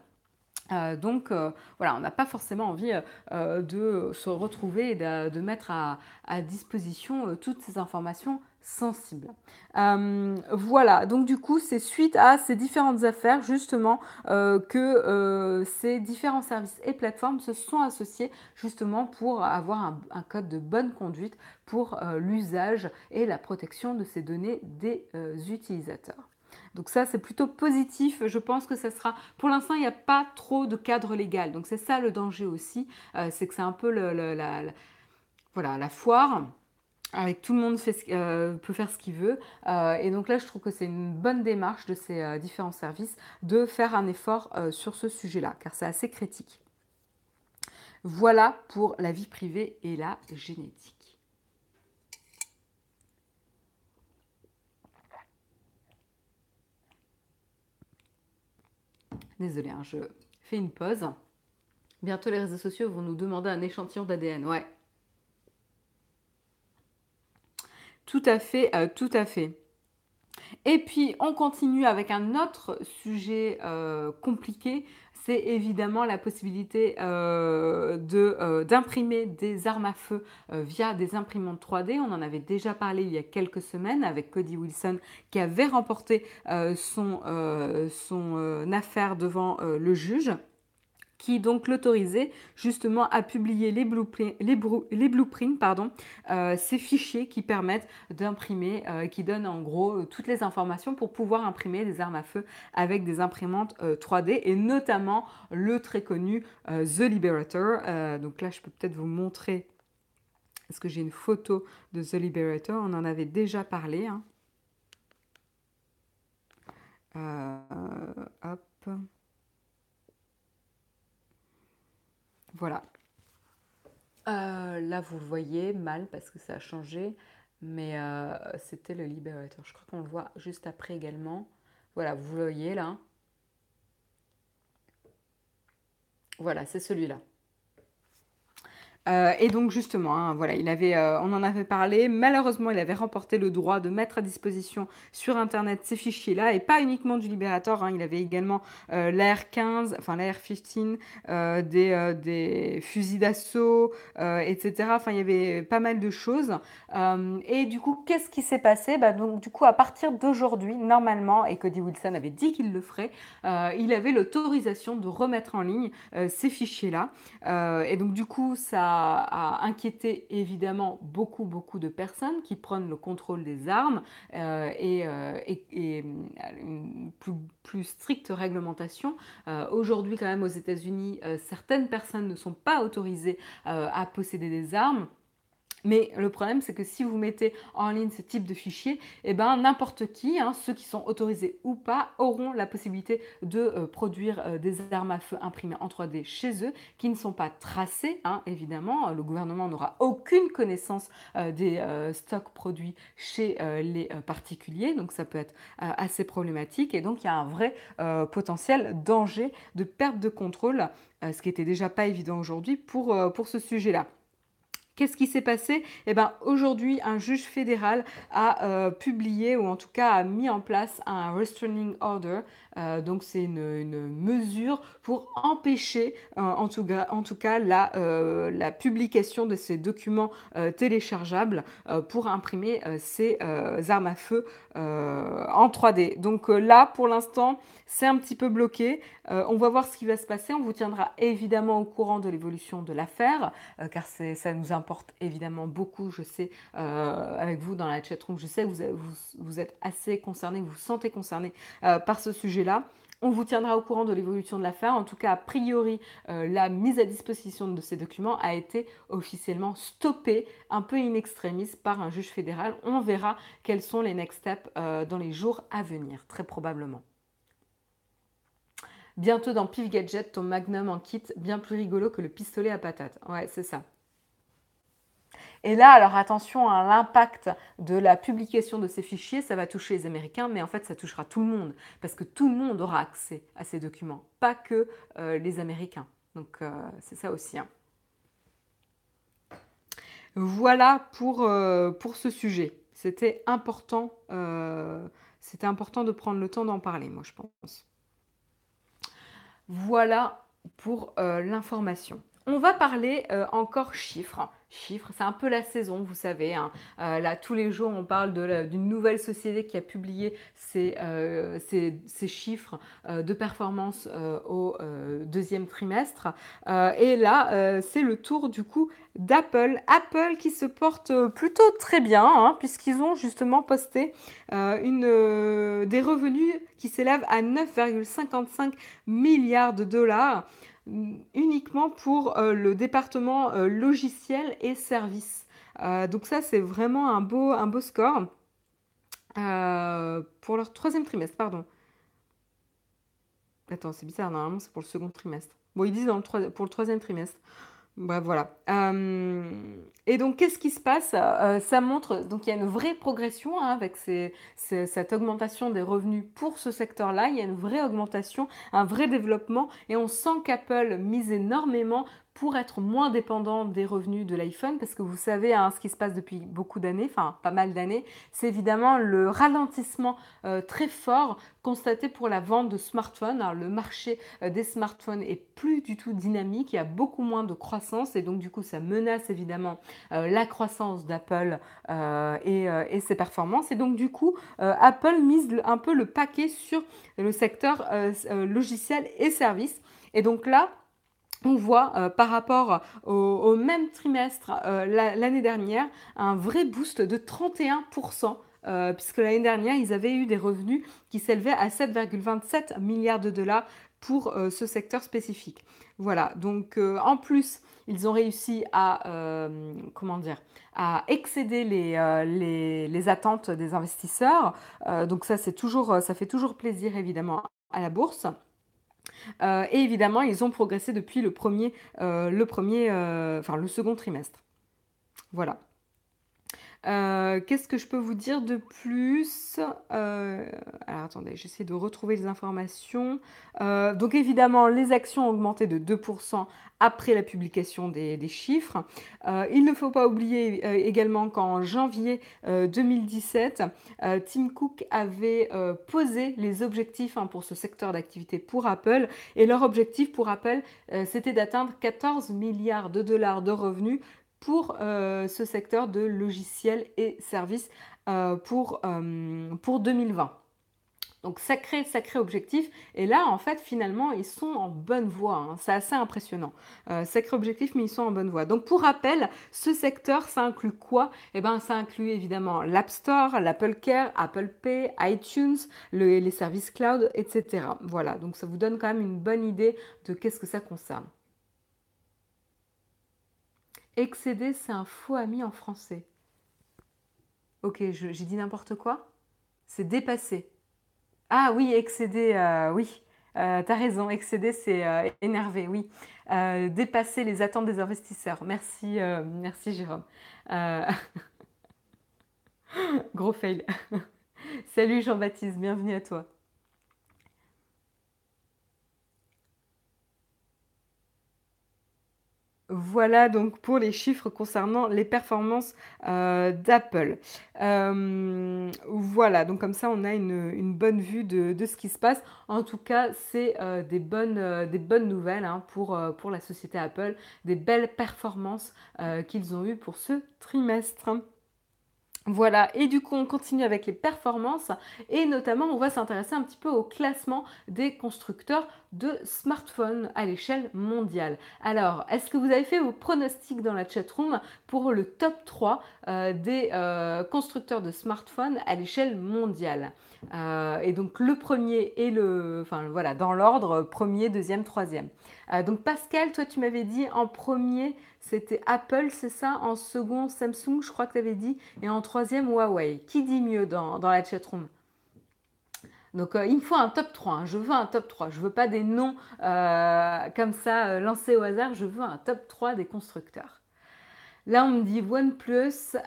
Euh, donc euh, voilà, on n'a pas forcément envie de se retrouver et de, mettre à, disposition toutes ces informations sensibles. voilà, donc du coup, c'est suite à ces différentes affaires justement que ces différents services et plateformes se sont associés justement pour avoir un code de bonne conduite pour l'usage et la protection de ces données des utilisateurs. Donc ça, c'est plutôt positif. Je pense que ça sera... Pour l'instant, il n'y a pas trop de cadre légal. Donc c'est ça le danger aussi. Euh, c'est que c'est un peu voilà, la foire. Avec tout le monde euh, peut faire ce qu'il veut. Euh, et donc là, je trouve que c'est une bonne démarche de ces différents services de faire un effort sur ce sujet-là, car c'est assez critique. Voilà pour la vie privée et la génétique. Désolée, hein, je fais une pause. Bientôt, les réseaux sociaux vont nous demander un échantillon d'ADN. Ouais. Tout à fait, euh, tout à fait. Et puis, on continue avec un autre sujet euh, compliqué, c'est évidemment la possibilité euh, d'imprimer des armes à feu via des imprimantes 3D. On en avait déjà parlé il y a quelques semaines avec Cody Wilson qui avait remporté son affaire devant le juge qui donc l'autorisait justement à publier les blueprints, les, blueprints pardon, euh, ces fichiers qui permettent d'imprimer, euh, qui donnent en gros euh, toutes les informations pour pouvoir imprimer des armes à feu avec des imprimantes 3D et notamment le très connu The Liberator. donc là, je peux peut-être vous montrer, est-ce que j'ai une photo de The Liberator On en avait déjà parlé. Hein. hop. Voilà. Euh, là, vous le voyez mal parce que ça a changé, mais euh, c'était le libérateur. Je crois qu'on le voit juste après également. Voilà, vous le voyez là. Voilà, c'est celui-là. Euh, et donc justement, hein, voilà, euh, on en avait parlé. Malheureusement, il avait remporté le droit de mettre à disposition sur Internet ces fichiers-là, et pas uniquement du Liberator. Hein, il avait également euh, l'AR-15, enfin l'AR-15, des, des, fusils d'assaut, etc. Enfin, il y avait pas mal de choses. et du coup, qu'est-ce qui s'est passé? Bah, donc, Du coup, à partir d'aujourd'hui, normalement, et Cody Wilson avait dit qu'il le ferait, il avait l'autorisation de remettre en ligne ces fichiers-là. et donc, du coup, ça a, inquiété évidemment beaucoup, beaucoup de personnes qui prennent le contrôle des armes euh, et, euh, une plus, stricte réglementation. Euh, aujourd'hui, quand même, aux États-Unis, certaines personnes ne sont pas autorisées à posséder des armes. Mais le problème, c'est que si vous mettez en ligne ce type de fichier, eh ben, n'importe qui, hein, ceux qui sont autorisés ou pas, auront la possibilité de euh, produire euh, des armes à feu imprimées en 3D chez eux, qui ne sont pas tracées, hein, évidemment. Le gouvernement n'aura aucune connaissance euh, des stocks produits chez les particuliers, donc ça peut être assez problématique. Et donc, il y a un vrai potentiel danger de perte de contrôle, ce qui n'était déjà pas évident aujourd'hui pour, pour ce sujet-là. Qu'est-ce qui s'est passé? Eh bien, aujourd'hui, un juge fédéral a euh, publié, ou en tout cas a mis en place un restraining order. Euh, donc, c'est une, mesure pour empêcher, euh, en, tout cas, cas, la, publication de ces documents téléchargeables pour imprimer ces armes à feu en 3D. Donc là, pour l'instant, c'est un petit peu bloqué. Euh, on va voir ce qui va se passer. On vous tiendra évidemment au courant de l'évolution de l'affaire, euh, car ça nous importe évidemment beaucoup. Je sais, euh, avec vous dans la chatroom, je sais que vous, êtes assez concernés, vous vous sentez concernés par ce sujet-là. On vous tiendra au courant de l'évolution de l'affaire. En tout cas, a priori, la mise à disposition de ces documents a été officiellement stoppée, un peu in extremis, par un juge fédéral. On verra quels sont les next steps dans les jours à venir, très probablement. Bientôt dans Pif Gadget, ton Magnum en kit, bien plus rigolo que le pistolet à patate. Ouais, c'est ça. Et là, alors attention à l'impact de la publication de ces fichiers, ça va toucher les Américains, mais en fait, ça touchera tout le monde, parce que tout le monde aura accès à ces documents, pas que euh, les Américains. Donc, euh, c'est ça aussi. Hein. Voilà pour, euh, pour ce sujet. C'était important, c'était important de prendre le temps d'en parler, moi, je pense. Voilà pour l'information. On va parler encore chiffres chiffres. C'est un peu la saison, vous savez. Hein. Euh, là, tous les jours, on parle d'une nouvelle société qui a publié ses, euh, chiffres euh, de performance au deuxième trimestre. et là, c'est le tour du coup d'Apple. Apple qui se porte plutôt très bien, hein, puisqu'ils ont justement posté des revenus qui s'élèvent à 9,55 milliards de dollars uniquement pour euh, le département euh, logiciel et services. Euh, donc ça, c'est vraiment un beau, un beau score pour leur troisième trimestre, pardon. Attends, c'est bizarre, normalement c'est pour le second trimestre. Bon, ils disent pour le troisième trimestre. Bah, voilà. Euh, et donc, qu'est-ce qui se passe? Euh, Ça montre, donc il y a une vraie progression hein, avec cette augmentation des revenus pour ce secteur-là. Il y a une vraie augmentation, un vrai développement, et on sent qu'Apple mise énormément pour être moins dépendant des revenus de l'iPhone, parce que vous savez hein, ce qui se passe depuis beaucoup d'années, enfin pas mal d'années, c'est évidemment le ralentissement euh, très fort constaté pour la vente de smartphones. le marché euh, des smartphones est plus du tout dynamique, il y a beaucoup moins de croissance et donc du coup ça menace évidemment euh, la croissance d'Apple et, et, ses performances. Et donc du coup Apple mise un peu le paquet sur le secteur logiciel et services. Et donc là, on voit euh, par rapport au, même trimestre euh, l'année dernière un vrai boost de 31%. Euh, puisque l'année dernière, ils avaient eu des revenus qui s'élevaient à 7,27 milliards de dollars pour ce secteur spécifique. Voilà, donc en plus, ils ont réussi à, comment dire, à excéder les, les attentes des investisseurs. donc ça, toujours, ça fait toujours plaisir évidemment à la bourse. Euh, et évidemment, ils ont progressé depuis le premier, euh, le premier, euh, enfin le second trimestre. Voilà. Qu'est-ce que je peux vous dire de plus? Alors attendez, j'essaie de retrouver les informations. donc évidemment, les actions ont augmenté de 2% après la publication des, chiffres. Euh, il ne faut pas oublier euh, également qu'en janvier 2017, euh, Tim Cook avait posé les objectifs hein, pour ce secteur d'activité pour Apple. Et leur objectif pour Apple, c'était d'atteindre 14 milliards de dollars de revenus pour ce secteur de logiciels et services pour, pour 2020. Donc sacré, sacré objectif. Et là, en fait, finalement, ils sont en bonne voie. Hein. C'est assez impressionnant. Euh, sacré objectif, mais ils sont en bonne voie. Donc pour rappel, ce secteur, ça inclut quoi? Eh bien, ça inclut évidemment l'App Store, l'Apple Care, Apple Pay, iTunes, les services cloud, etc. Voilà, donc ça vous donne quand même une bonne idée de qu'est-ce que ça concerne. Excéder, c'est un faux ami en français. Ok, j'ai dit n'importe quoi C'est dépasser. Ah oui, excéder, euh, oui. Euh, tu as raison, excéder, c'est euh, énerver, oui. dépasser les attentes des investisseurs. Merci, merci Jérôme. (laughs) Gros fail. (laughs) Salut Jean-Baptiste, bienvenue à toi. Voilà donc pour les chiffres concernant les performances euh, d'Apple. Euh, voilà, donc comme ça on a une, bonne vue de, ce qui se passe. En tout cas, c'est euh, des, bonnes, nouvelles hein, pour la société Apple, des belles performances qu'ils ont eues pour ce trimestre. Voilà, et du coup on continue avec les performances et notamment on va s'intéresser un petit peu au classement des constructeurs de smartphones à l'échelle mondiale. Alors, est-ce que vous avez fait vos pronostics dans la chatroom pour le top 3 euh, des euh, constructeurs de smartphones à l'échelle mondiale? Euh, Et donc le premier et le, enfin voilà, dans l'ordre, premier, deuxième, troisième. donc Pascal, toi tu m'avais dit en premier c'était Apple, c'est ça? En second, Samsung, je crois que tu avais dit. Et en troisième, Huawei. Qui dit mieux dans, dans la chatroom? Donc euh, il me faut un top 3, hein. je veux un top 3, je veux pas des noms euh, comme ça euh, lancés au hasard, je veux un top 3 des constructeurs. Là on me dit OnePlus,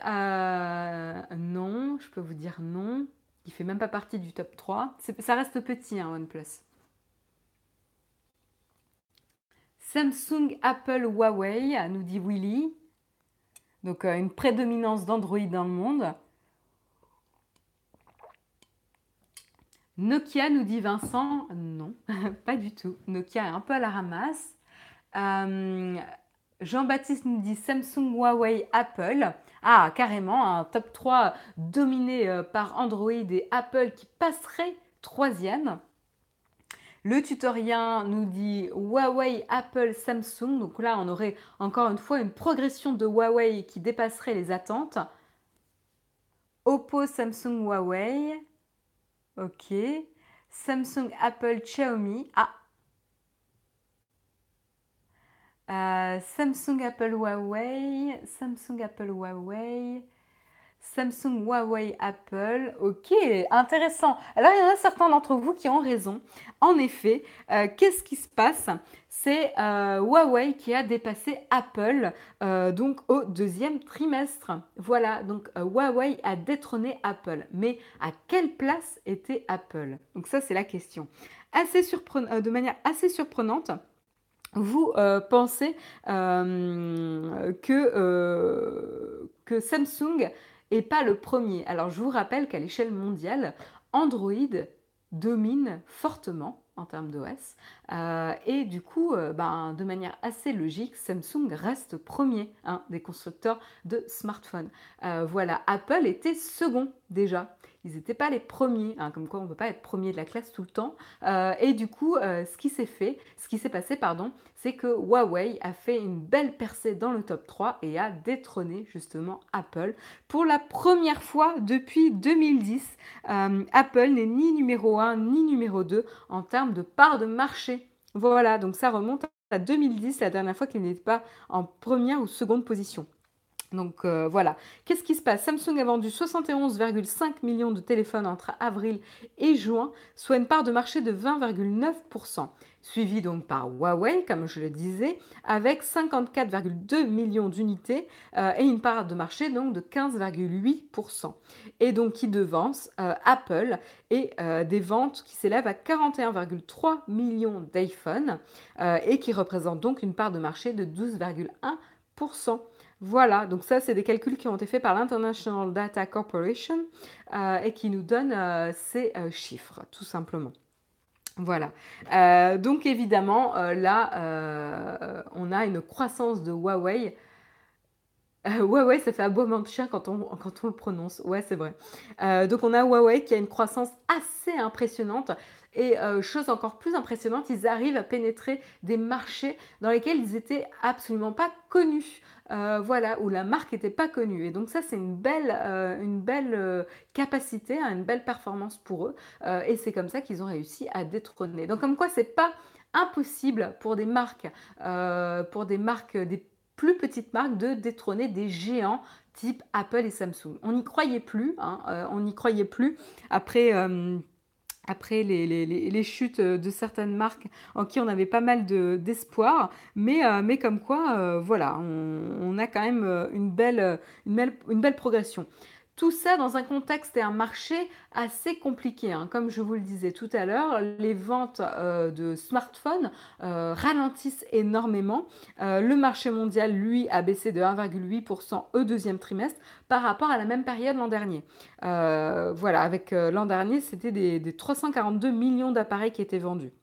non, je peux vous dire non, il fait même pas partie du top 3, ça reste petit hein, OnePlus. Samsung, Apple, Huawei, nous dit Willy. Donc euh, une prédominance d'Android dans le monde. Nokia nous dit Vincent, non, (laughs) pas du tout. Nokia est un peu à la ramasse. Euh, Jean-Baptiste nous dit Samsung, Huawei, Apple. Ah, carrément, un top 3 dominé euh, par Android et Apple qui passerait troisième. Le tutorien nous dit Huawei, Apple, Samsung. Donc là, on aurait encore une fois une progression de Huawei qui dépasserait les attentes. Oppo, Samsung, Huawei. Ok. Samsung, Apple, Xiaomi. Ah. Euh, Samsung, Apple, Huawei. Samsung, Apple, Huawei. Samsung, Huawei, Apple. Ok, intéressant. Alors, il y en a certains d'entre vous qui ont raison. En effet, euh, qu'est-ce qui se passe? C'est euh, Huawei qui a dépassé Apple donc au deuxième trimestre. Voilà, donc Huawei a détrôné Apple. Mais à quelle place était Apple? Donc ça, c'est la question. De manière assez surprenante, vous pensez que, que Samsung et pas le premier. Alors je vous rappelle qu'à l'échelle mondiale, Android domine fortement en termes d'OS. Euh, et du coup, euh, ben, de manière assez logique, Samsung reste premier hein, des constructeurs de smartphones. Euh, voilà, Apple était second déjà. Ils n'étaient pas les premiers, hein, comme quoi on ne peut pas être premier de la classe tout le temps. et du coup, ce qui s'est fait, ce qui s'est passé, pardon, c'est que Huawei a fait une belle percée dans le top 3 et a détrôné justement Apple. Pour la première fois depuis 2010, euh, Apple n'est ni numéro 1 ni numéro 2 en termes de part de marché. Voilà, donc ça remonte à 2010, la dernière fois qu'il n'était pas en première ou seconde position. Donc euh, voilà. Qu'est-ce qui se passe? Samsung a vendu 71,5 millions de téléphones entre avril et juin, soit une part de marché de 20,9%, suivi donc par Huawei, comme je le disais, avec 54,2 millions d'unités euh, et une part de marché donc de 15,8%. Et donc qui devance euh, Apple et des ventes qui s'élèvent à 41,3 millions d'iPhone et qui représentent donc une part de marché de 12,1%. Voilà, donc ça, c'est des calculs qui ont été faits par l'International Data Corporation euh, et qui nous donnent euh, ces euh, chiffres, tout simplement. Voilà. donc évidemment, là, on a une croissance de Huawei. Huawei, ça fait aboiement de chien quand on, quand on le prononce. Ouais, c'est vrai. donc on a Huawei qui a une croissance assez impressionnante. Et chose encore plus impressionnante, ils arrivent à pénétrer des marchés dans lesquels ils n'étaient absolument pas connus. Euh, voilà, où la marque n'était pas connue. Et donc ça, c'est une belle, euh, une belle euh, capacité, hein, une belle performance pour eux. et c'est comme ça qu'ils ont réussi à détrôner. Donc comme quoi, c'est pas impossible pour des marques, pour des marques, des plus petites marques, de détrôner des géants type Apple et Samsung. On n'y croyait plus, hein, on n'y croyait plus après après les, chutes euh, de certaines marques en qui on avait pas mal d'espoir, mais, euh, mais comme quoi, euh, voilà, on, a quand même une belle, une belle progression. Tout ça dans un contexte et un marché assez compliqué. Hein. Comme je vous le disais tout à l'heure, les ventes euh, de smartphones euh, ralentissent énormément. Euh, le marché mondial, lui, a baissé de 1,8% au deuxième trimestre par rapport à la même période l'an dernier. voilà, avec l'an dernier, c'était des 342 millions d'appareils qui étaient vendus.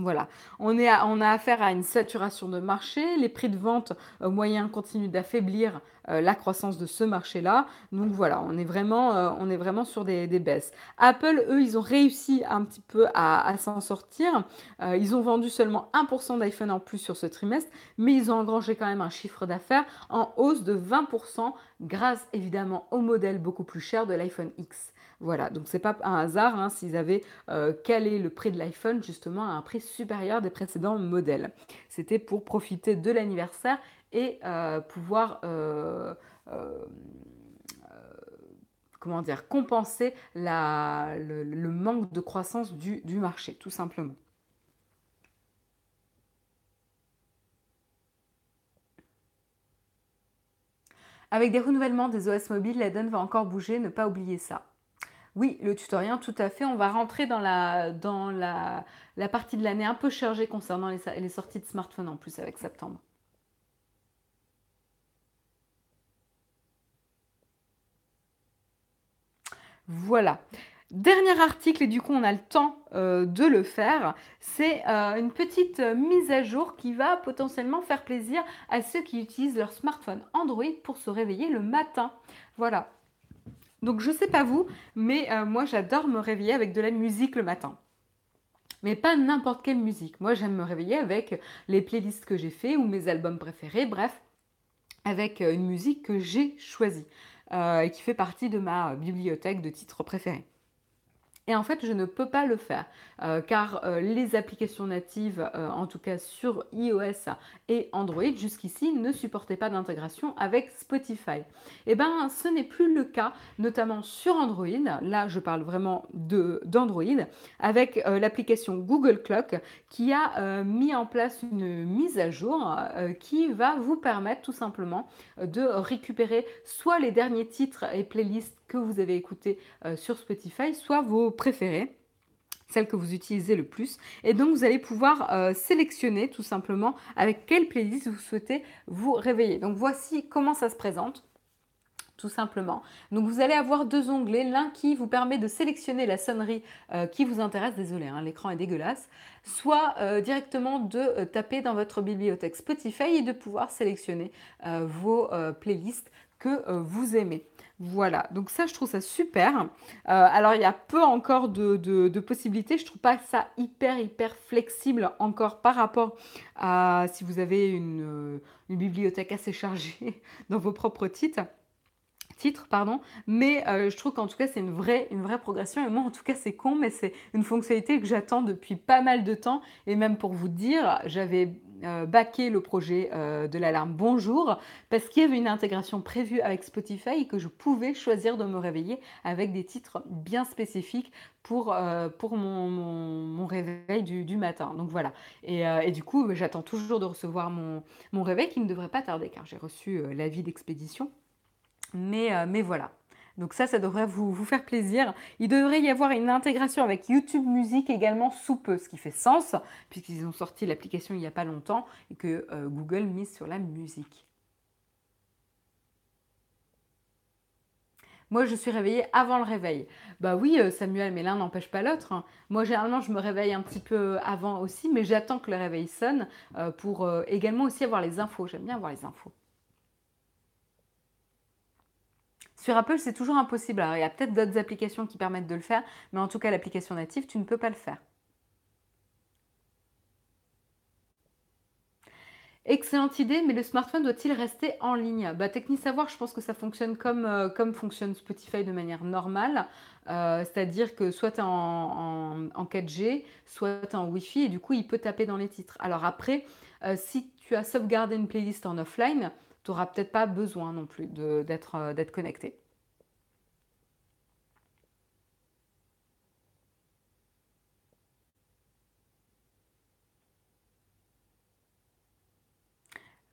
Voilà, on, a affaire à une saturation de marché, les prix de vente euh, moyens continuent d'affaiblir euh, la croissance de ce marché-là. Donc voilà, on est vraiment, euh, on est vraiment sur des, baisses. Apple, eux, ils ont réussi un petit peu à, s'en sortir. ils ont vendu seulement 1% d'iPhone en plus sur ce trimestre, mais ils ont engrangé quand même un chiffre d'affaires en hausse de 20% grâce évidemment au modèle beaucoup plus cher de l'iPhone X. Voilà, donc c'est pas un hasard hein, s'ils avaient euh, calé le prix de l'iPhone justement à un prix supérieur des précédents modèles. C'était pour profiter de l'anniversaire et euh, pouvoir euh, compenser le, manque de croissance du, du marché, tout simplement. Avec des renouvellements des OS mobiles, la donne va encore bouger, ne pas oublier ça. Oui, le tutoriel, tout à fait. On va rentrer dans la, partie de l'année un peu chargée concernant les, sorties de smartphones en plus avec septembre. Voilà. Dernier article, et du coup on a le temps euh, de le faire, c'est euh, une petite mise à jour qui va potentiellement faire plaisir à ceux qui utilisent leur smartphone Android pour se réveiller le matin. Voilà. Donc je sais pas vous, mais euh, moi j'adore me réveiller avec de la musique le matin. Mais pas n'importe quelle musique. Moi j'aime me réveiller avec les playlists que j'ai fait ou mes albums préférés, bref, avec une musique que j'ai choisie et qui fait partie de ma bibliothèque de titres préférés. Et en fait, je ne peux pas le faire euh, car euh, les applications natives, euh, en tout cas sur iOS et Android, jusqu'ici ne supportaient pas d'intégration avec Spotify. Et eh bien, ce n'est plus le cas, notamment sur Android. Là, je parle vraiment d'Android avec l'application Google Clock qui a mis en place une mise à jour qui va vous permettre tout simplement de récupérer soit les derniers titres et playlists que vous avez écouté euh, sur Spotify, soit vos préférés celles que vous utilisez le plus. Et donc, vous allez pouvoir euh, sélectionner tout simplement avec quelle playlist vous souhaitez vous réveiller. Donc, voici comment ça se présente tout simplement. Donc vous allez avoir deux onglets, l'un qui vous permet de sélectionner la sonnerie euh, qui vous intéresse, désolé, hein, l'écran est dégueulasse, soit directement de taper dans votre bibliothèque Spotify et de pouvoir sélectionner vos playlists que vous aimez. Voilà, donc ça je trouve ça super. Euh, alors il y a peu encore de, possibilités, je trouve pas ça hyper hyper flexible encore par rapport à si vous avez une, euh, bibliothèque assez chargée (laughs) dans vos propres titres. Pardon, mais euh, je trouve qu'en tout cas c'est une vraie, une vraie progression et moi en tout cas c'est con mais c'est une fonctionnalité que j'attends depuis pas mal de temps et même pour vous dire j'avais euh, baquer le projet euh, de l'alarme Bonjour parce qu'il y avait une intégration prévue avec Spotify et que je pouvais choisir de me réveiller avec des titres bien spécifiques pour, euh, mon, réveil du, matin. Donc voilà. Et, du coup, j'attends toujours de recevoir mon, mon, réveil qui ne devrait pas tarder car j'ai reçu l'avis d'expédition. Mais, mais voilà. Donc ça, ça devrait vous, faire plaisir. Il devrait y avoir une intégration avec YouTube Music également sous peu, ce qui fait sens, puisqu'ils ont sorti l'application il n'y a pas longtemps et que euh, Google mise sur la musique. Moi, je suis réveillée avant le réveil. Bah oui, euh, Samuel, mais l'un n'empêche pas l'autre. Hein. Moi, généralement, je me réveille un petit peu avant aussi, mais j'attends que le réveil sonne euh, pour également aussi avoir les infos. J'aime bien avoir les infos. Sur Apple, c'est toujours impossible. Alors, il y a peut-être d'autres applications qui permettent de le faire, mais en tout cas, l'application native, tu ne peux pas le faire. Excellente idée, mais le smartphone doit-il rester en ligne? Bah, Savoir, je pense que ça fonctionne comme, euh, comme fonctionne Spotify de manière normale. Euh, c'est-à-dire que soit es en, 4G, soit en Wi-Fi, et du coup, il peut taper dans les titres. Alors après, euh, si tu as sauvegardé une playlist en offline, tu peut-être pas besoin non plus euh, d'être connecté.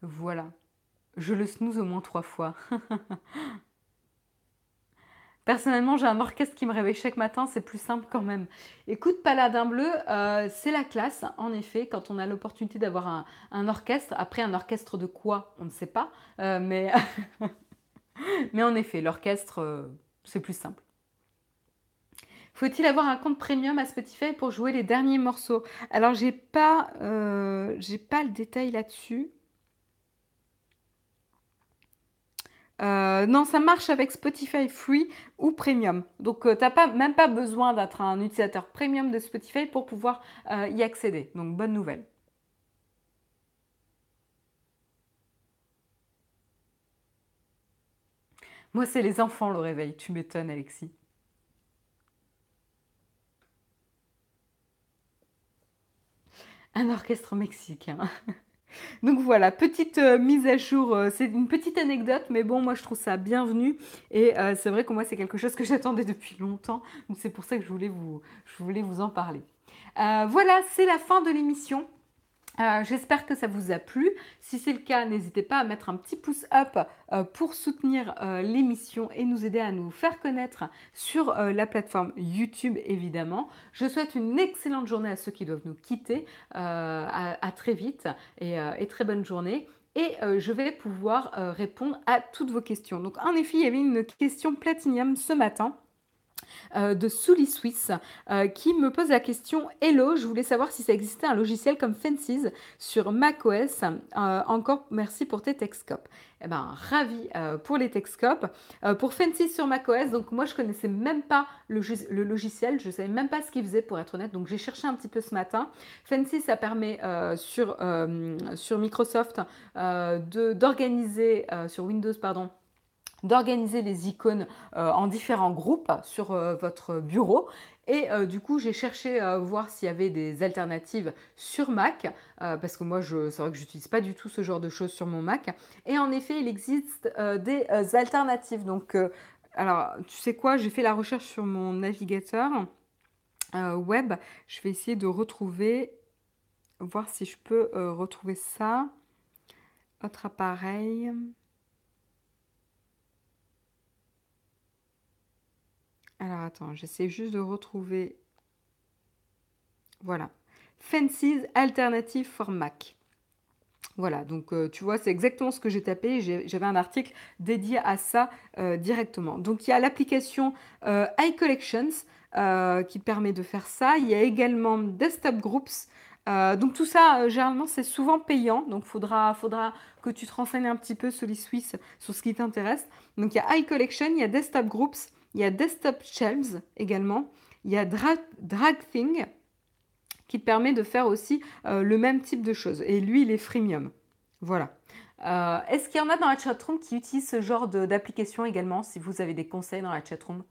Voilà. Je le snooze au moins trois fois. (laughs) Personnellement, j'ai un orchestre qui me réveille chaque matin, c'est plus simple quand même. Écoute, Paladin Bleu, euh, c'est la classe, en effet, quand on a l'opportunité d'avoir un, orchestre. Après, un orchestre de quoi On ne sait pas. Euh, (laughs) mais... en effet, l'orchestre, euh, c'est plus simple. Faut-il avoir un compte premium à Spotify pour jouer les derniers morceaux? Alors, j'ai pas, j'ai pas le détail là-dessus. Euh, non, ça marche avec Spotify Free ou Premium. Donc, euh, tu n'as même pas besoin d'être un utilisateur Premium de Spotify pour pouvoir euh, y accéder. Donc, bonne nouvelle. Moi, c'est les enfants le réveil. Tu m'étonnes, Alexis. Un orchestre mexicain. (laughs) Donc voilà, petite euh, mise à jour, euh, c'est une petite anecdote, mais bon, moi je trouve ça bienvenu. Et euh, c'est vrai que moi c'est quelque chose que (laughs) j'attendais depuis longtemps, donc c'est pour ça que je voulais vous, je voulais vous en parler. voilà, c'est la fin de l'émission. Euh, j'espère que ça vous a plu. Si c'est le cas, n'hésitez pas à mettre un petit pouce up euh, pour soutenir euh, l'émission et nous aider à nous faire connaître sur la plateforme YouTube évidemment. Je souhaite une excellente journée à ceux qui doivent nous quitter. À, très vite et, et, très bonne journée. Et je vais pouvoir répondre à toutes vos questions. Donc en effet, il y avait une question Platinium ce matin. Euh, de Souli Swiss euh, qui me pose la question Hello, je voulais savoir si ça existait un logiciel comme Fences sur macOS. Euh, encore merci pour tes Texcopes. Eh ben, ravi pour les Texcopes. pour Fences sur macOS, donc moi je connaissais même pas le, logiciel, je savais même pas ce qu'il faisait pour être honnête, donc j'ai cherché un petit peu ce matin. Fences, ça permet sur Microsoft d'organiser, sur Windows, pardon, d'organiser les icônes euh, en différents groupes sur euh, votre bureau. Et euh, du coup, j'ai cherché à voir s'il y avait des alternatives sur Mac, parce que moi, c'est vrai que je n'utilise pas du tout ce genre de choses sur mon Mac. Et en effet, il existe des alternatives. Donc, alors, tu sais quoi, j'ai fait la recherche sur mon navigateur web. Je vais essayer de retrouver, voir si je peux retrouver ça. Autre appareil. Alors attends, j'essaie juste de retrouver. Voilà. Fences Alternative for Mac. Voilà, donc euh, tu vois, c'est exactement ce que j'ai tapé. J'avais un article dédié à ça euh, directement. Donc il y a l'application euh, iCollections qui permet de faire ça. Il y a également Desktop Groups. donc tout ça, généralement, c'est souvent payant. Donc il faudra, que tu te renseignes un petit peu sur les sur ce qui t'intéresse. Donc il y a iCollection, il y a Desktop Groups, il y a Desktop Shelves également. Il y a DragThing qui permet de faire aussi euh, le même type de choses. Et lui, il est freemium. Voilà. Euh, est-ce qu'il y en a dans la chatroom qui utilisent ce genre d'application également, si vous avez des conseils dans la chatroom?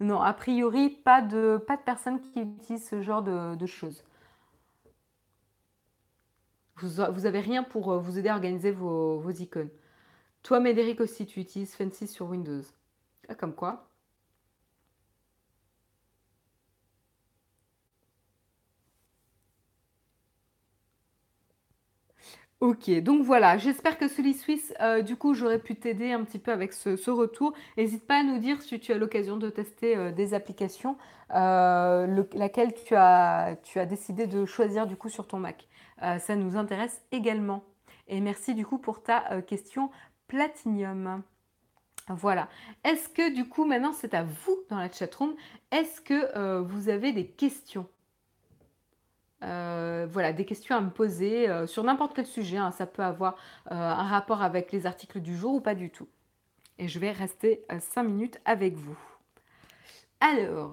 Non, a priori, pas de, pas de personnes qui utilisent ce genre de choses. Vous n'avez rien pour euh, vous aider à organiser vos, icônes. Toi, Médéric aussi, tu utilises Fancy sur Windows. Ah, comme quoi Ok, donc voilà, j'espère que celui Suisse, euh, du coup, j'aurais pu t'aider un petit peu avec ce, retour. N'hésite pas à nous dire si tu as l'occasion de tester euh, des applications, laquelle tu as, tu as décidé de choisir du coup sur ton Mac. Euh, ça nous intéresse également. Et merci du coup pour ta euh, question Platinium. Voilà. Est-ce que du coup maintenant c'est à vous dans la chatroom Est-ce que euh, vous avez des questions? Voilà, des questions à me poser sur n'importe quel sujet. Hein. Ça peut avoir un rapport avec les articles du jour ou pas du tout. Et je vais rester 5 minutes avec vous. Alors,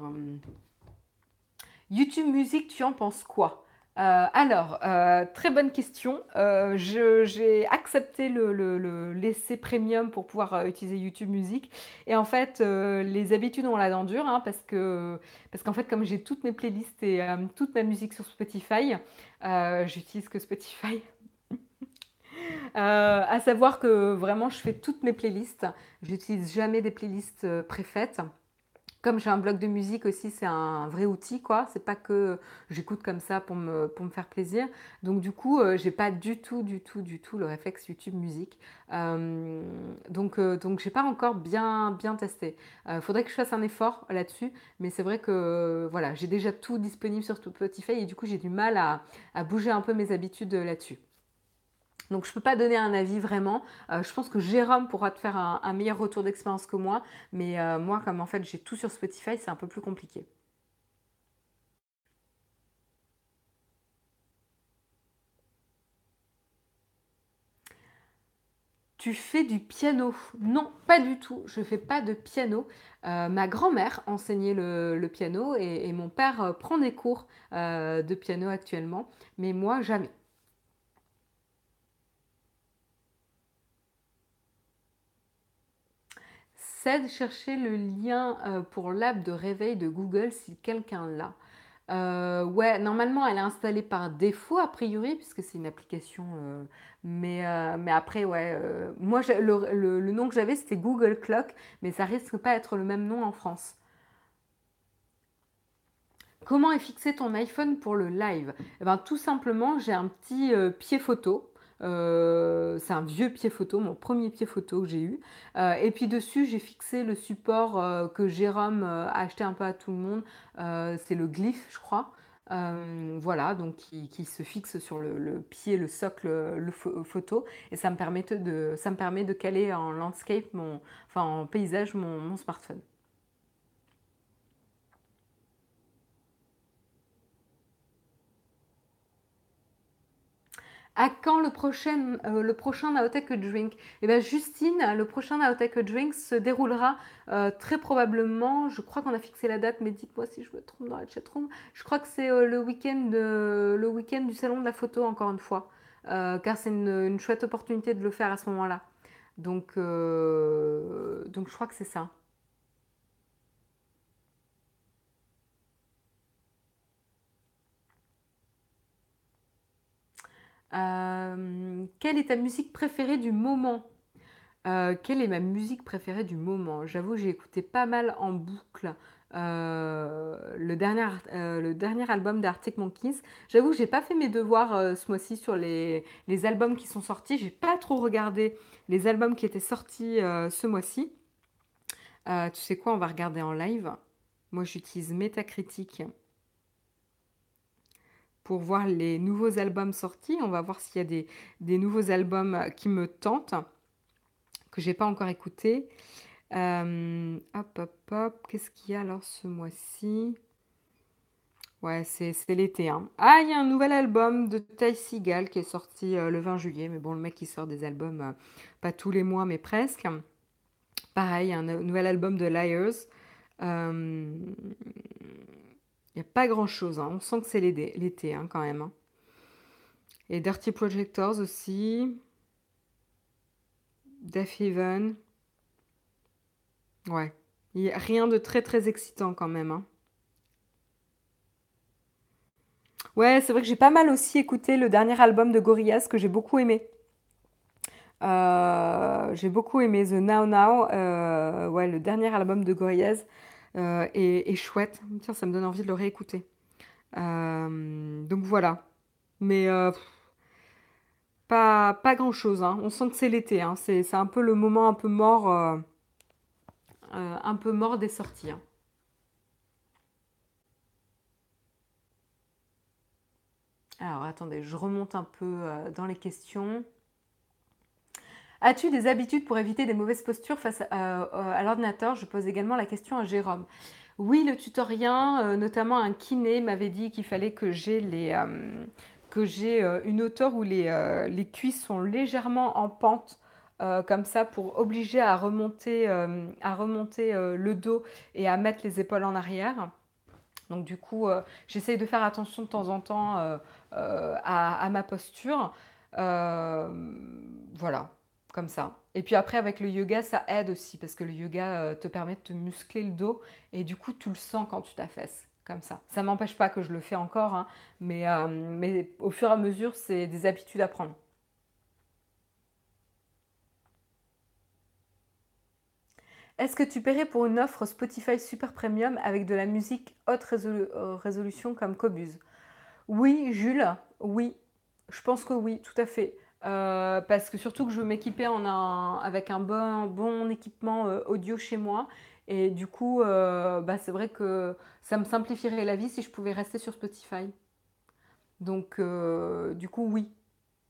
YouTube Music, tu en penses quoi? Euh, alors, euh, très bonne question. Euh, j'ai accepté le, le, l'essai premium pour pouvoir utiliser YouTube Music. Et en fait, les habitudes ont la dent dure hein, parce que parce qu'en fait, comme j'ai toutes mes playlists et toute ma musique sur Spotify, j'utilise que Spotify. (laughs) à savoir que vraiment, je fais toutes mes playlists. J'utilise jamais des playlists préfaites. Comme j'ai un blog de musique aussi, c'est un vrai outil, quoi. C'est pas que j'écoute comme ça pour me, faire plaisir. Donc du coup, euh, j'ai pas du tout, du tout, du tout le réflexe YouTube musique. Euh, donc euh, donc j'ai pas encore bien, bien testé. Faudrait que je fasse un effort là-dessus, mais c'est vrai que voilà, j'ai déjà tout disponible sur Spotify et du coup j'ai du mal à bouger un peu mes habitudes là-dessus. Donc je ne peux pas donner un avis vraiment. Euh, je pense que Jérôme pourra te faire un, meilleur retour d'expérience que moi. Mais euh, moi, comme en fait j'ai tout sur Spotify, c'est un peu plus compliqué. Tu fais du piano? Non, pas du tout. Je ne fais pas de piano. Euh, ma grand-mère enseignait le, piano et, mon père prend des cours de piano actuellement. Mais moi, jamais. De chercher le lien euh, pour l'app de réveil de Google si quelqu'un l'a. Euh, ouais, normalement elle est installée par défaut a priori puisque c'est une application. Euh, mais, mais après, ouais, moi le, le, nom que j'avais c'était Google Clock, mais ça risque pas d'être le même nom en France. Comment est fixé ton iPhone pour le live? Eh ben, Tout simplement, j'ai un petit pied photo euh, c'est un vieux pied photo, mon premier pied photo que j'ai eu. Euh, et puis dessus, j'ai fixé le support euh, que Jérôme a acheté un peu à tout le monde. c'est le glyph, je crois. voilà, donc qui, se fixe sur le, pied, le socle, le photo, et ça me permet de, caler en landscape, enfin en paysage, mon smartphone. À quand le prochain, euh, le Drink? Eh bien, Justine, le prochain Naotech Drink se déroulera euh, très probablement, je crois qu'on a fixé la date, mais dites-moi si je me trompe dans la chatroom, je crois que c'est euh, le week-end le week du salon de la photo, encore une fois, car c'est une, chouette opportunité de le faire à ce moment-là. Donc je crois que c'est ça. Euh, quelle est ta musique préférée du moment? Euh, Quelle est ma musique préférée du moment? J'avoue, j'ai écouté pas mal en boucle euh, le, dernier, album d'Arctic Monkeys. J'avoue que j'ai pas fait mes devoirs ce mois-ci sur les, les, albums qui sont sortis. J'ai pas trop regardé les albums qui étaient sortis ce mois-ci. tu sais quoi, on va regarder en live. Moi, j'utilise Metacritic pour voir les nouveaux albums sortis. On va voir s'il y a des, nouveaux albums qui me tentent, que j'ai pas encore écoutés. Euh, hop, hop, hop. Qu'est-ce qu'il y a alors ce mois-ci? Ouais, c'est l'été. Hein. Ah, il y a un nouvel album de Ty Seagal qui est sorti euh, le 20 juillet. Mais bon, le mec, il sort des albums, euh, pas tous les mois, mais presque. Pareil, un nouvel album de Liars. Il n'y a pas grand-chose. Hein. On sent que c'est l'été hein, quand même. Hein. Et Dirty Projectors aussi. Death Heaven. Ouais. Il n'y a rien de très très excitant quand même. Ouais, c'est vrai que j'ai pas mal aussi écouté le dernier album de Gorillaz que j'ai beaucoup aimé. Euh, j'ai beaucoup aimé The Now Now, euh, ouais, le dernier album de Gorillaz euh, et, chouette. Tiens, ça me donne envie de le réécouter. Euh, donc voilà. Mais euh, pas, pas grand-chose. Hein. On sent que c'est l'été. Hein. C'est un peu le moment un peu mort, un peu mort des sorties. Hein. Alors attendez, je remonte un peu dans les questions. As-tu des habitudes pour éviter des mauvaises postures face à, l'ordinateur? Je pose également la question à Jérôme. Oui, le tutorien, euh, notamment un kiné, m'avait dit qu'il fallait que j'ai les euh, que j'ai euh, une hauteur où les, les, cuisses sont légèrement en pente, comme ça, pour obliger à remonter, à remonter le dos et à mettre les épaules en arrière. Donc du coup, j'essaye de faire attention de temps en temps à, ma posture. voilà ça. Et puis après, avec le yoga, ça aide aussi parce que le yoga euh, te permet de te muscler le dos et du coup, tu le sens quand tu t'affaisses, comme ça. Ça m'empêche pas que je le fais encore, hein, mais, euh, mais au fur et à mesure, c'est des habitudes à prendre. Est-ce que tu paierais pour une offre Spotify Super Premium avec de la musique haute euh, résolution comme Cobuz? Oui, Jules, oui. Je pense que oui, tout à fait. Euh, parce que surtout que je veux m'équiper avec un bon, bon équipement euh, audio chez moi. Et du coup, euh, bah, c'est vrai que ça me simplifierait la vie si je pouvais rester sur Spotify. Donc, du coup, oui,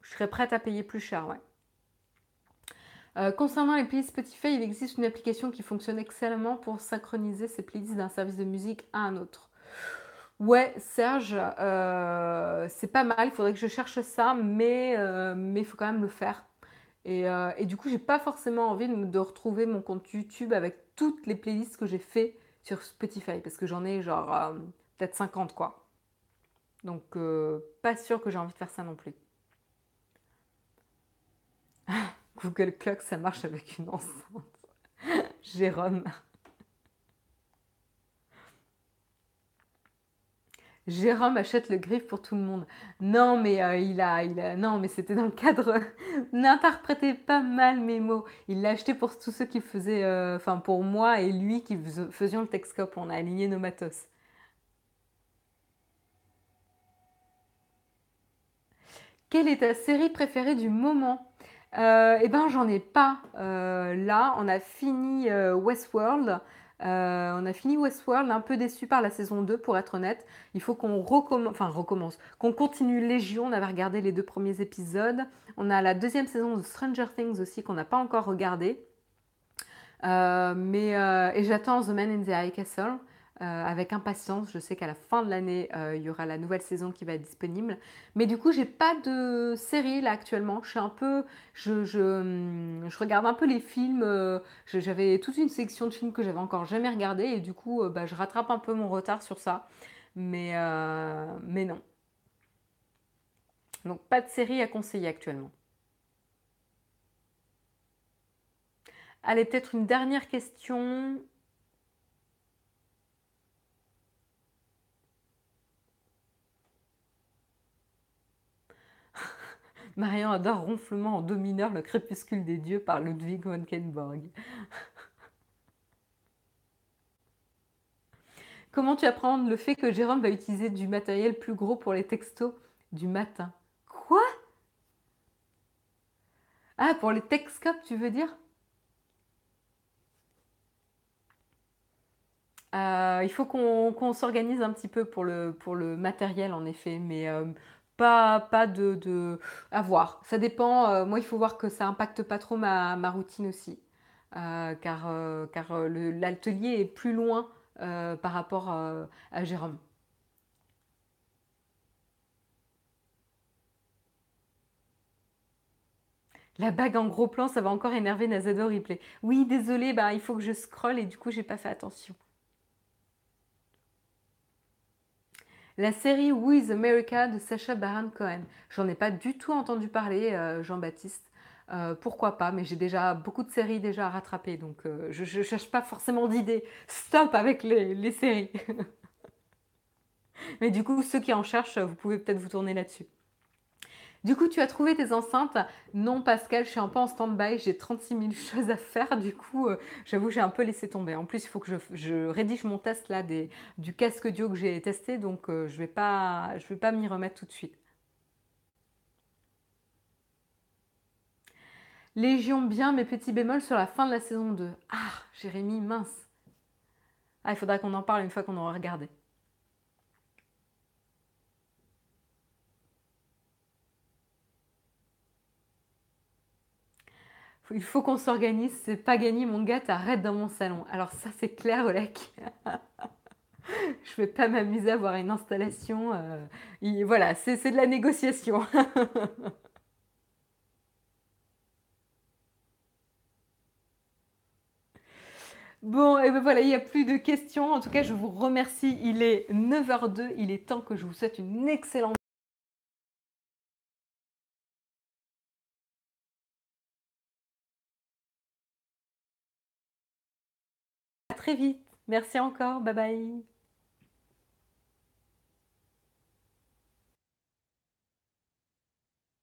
je serais prête à payer plus cher. Concernant les playlists Spotify, il existe une application qui fonctionne excellemment pour synchroniser ces playlists d'un service de musique à un autre. Ouais, Serge, euh, c'est pas mal. Il faudrait que je cherche ça, mais euh, il faut quand même le faire. Et, euh, et du coup, j'ai pas forcément envie de, retrouver mon compte YouTube avec toutes les playlists que j'ai fait sur Spotify, parce que j'en ai genre peut-être 50 quoi. Donc pas sûr que j'ai envie de faire ça non plus. (laughs) Google Clock, ça marche avec une enceinte. (laughs) Jérôme. Jérôme achète le griffe pour tout le monde. Non, mais euh, il, a, il non, mais c'était dans le cadre. (laughs) N'interprétez pas mal mes mots. Il l'a acheté pour tous ceux qui faisaient, euh, enfin pour moi et lui qui faisions le Texcope. On a aligné nos matos. Quelle est ta série préférée du moment? Euh, Eh ben, j'en ai pas. là, on a fini Westworld. Euh, on a fini Westworld, un peu déçu par la saison 2 pour être honnête. Il faut qu'on recommence, qu'on continue Légion. On avait regardé les deux premiers épisodes. On a la deuxième saison de Stranger Things aussi qu'on n'a pas encore regardé. Euh, mais, euh, et j'attends The Man in the High Castle. Euh, avec impatience. Je sais qu'à la fin de l'année, il y aura la nouvelle saison qui va être disponible. Mais du coup, j'ai pas de série là actuellement. Je suis un peu, je, hum, regarde un peu les films. j'avais toute une section de films que j'avais encore jamais regardé et du coup, bah, je rattrape un peu mon retard sur ça. Mais, mais non. Donc pas de série à conseiller actuellement. Allez, peut-être une dernière question. Marion adore ronflement en do mineur, le crépuscule des dieux par Ludwig von Kenborg. (laughs) Comment tu apprends le fait que Jérôme va utiliser du matériel plus gros pour les textos du matin? Quoi? Ah, pour les texcopes, tu veux dire? Euh, il faut qu'on s'organise un petit peu pour le, pour le matériel, en effet, mais euh, pas, pas de, de, À voir. Ça dépend. Euh, moi, il faut voir que ça impacte pas trop ma, routine aussi. car car l'atelier est plus loin par rapport à Jérôme. La bague en gros plan, ça va encore énerver Nazador Replay. Oui, désolé, bah, il faut que je scrolle et du coup, j'ai pas fait attention. La série Who is America de Sacha Baron Cohen. J'en ai pas du tout entendu parler, euh, Jean-Baptiste. Euh, pourquoi pas, mais j'ai déjà beaucoup de séries déjà à rattraper, donc euh, je ne cherche pas forcément d'idées. Stop avec les séries. (laughs) mais du coup, ceux qui en cherchent, vous pouvez peut-être vous tourner là-dessus. Du coup, tu as trouvé tes enceintes Non, Pascal, je suis un peu en stand-by. J'ai 36 000 (laughs) choses à faire. Du coup, euh, j'avoue, j'ai un peu laissé tomber. En plus, il faut que je, rédige mon test là du casque audio que j'ai testé. Donc, euh, je ne vais pas, pas m'y remettre tout de suite. Légion bien, mes petits bémols sur la fin de la saison 2. Ah, Jérémy, mince. Ah, il faudra qu'on en parle une fois qu'on aura regardé. Il faut qu'on s'organise, c'est pas gagné, mon gars, t'arrêtes dans mon salon. Alors ça, c'est clair, Olek. (laughs) Je vais pas m'amuser à voir une installation. Euh, voilà, c'est de la négociation. (laughs) Bon, et ben voilà, il n'y a plus de questions. En tout cas, je vous remercie. Il est 9h02. Il est temps que je vous souhaite une excellente très vite. Merci encore. Bye bye.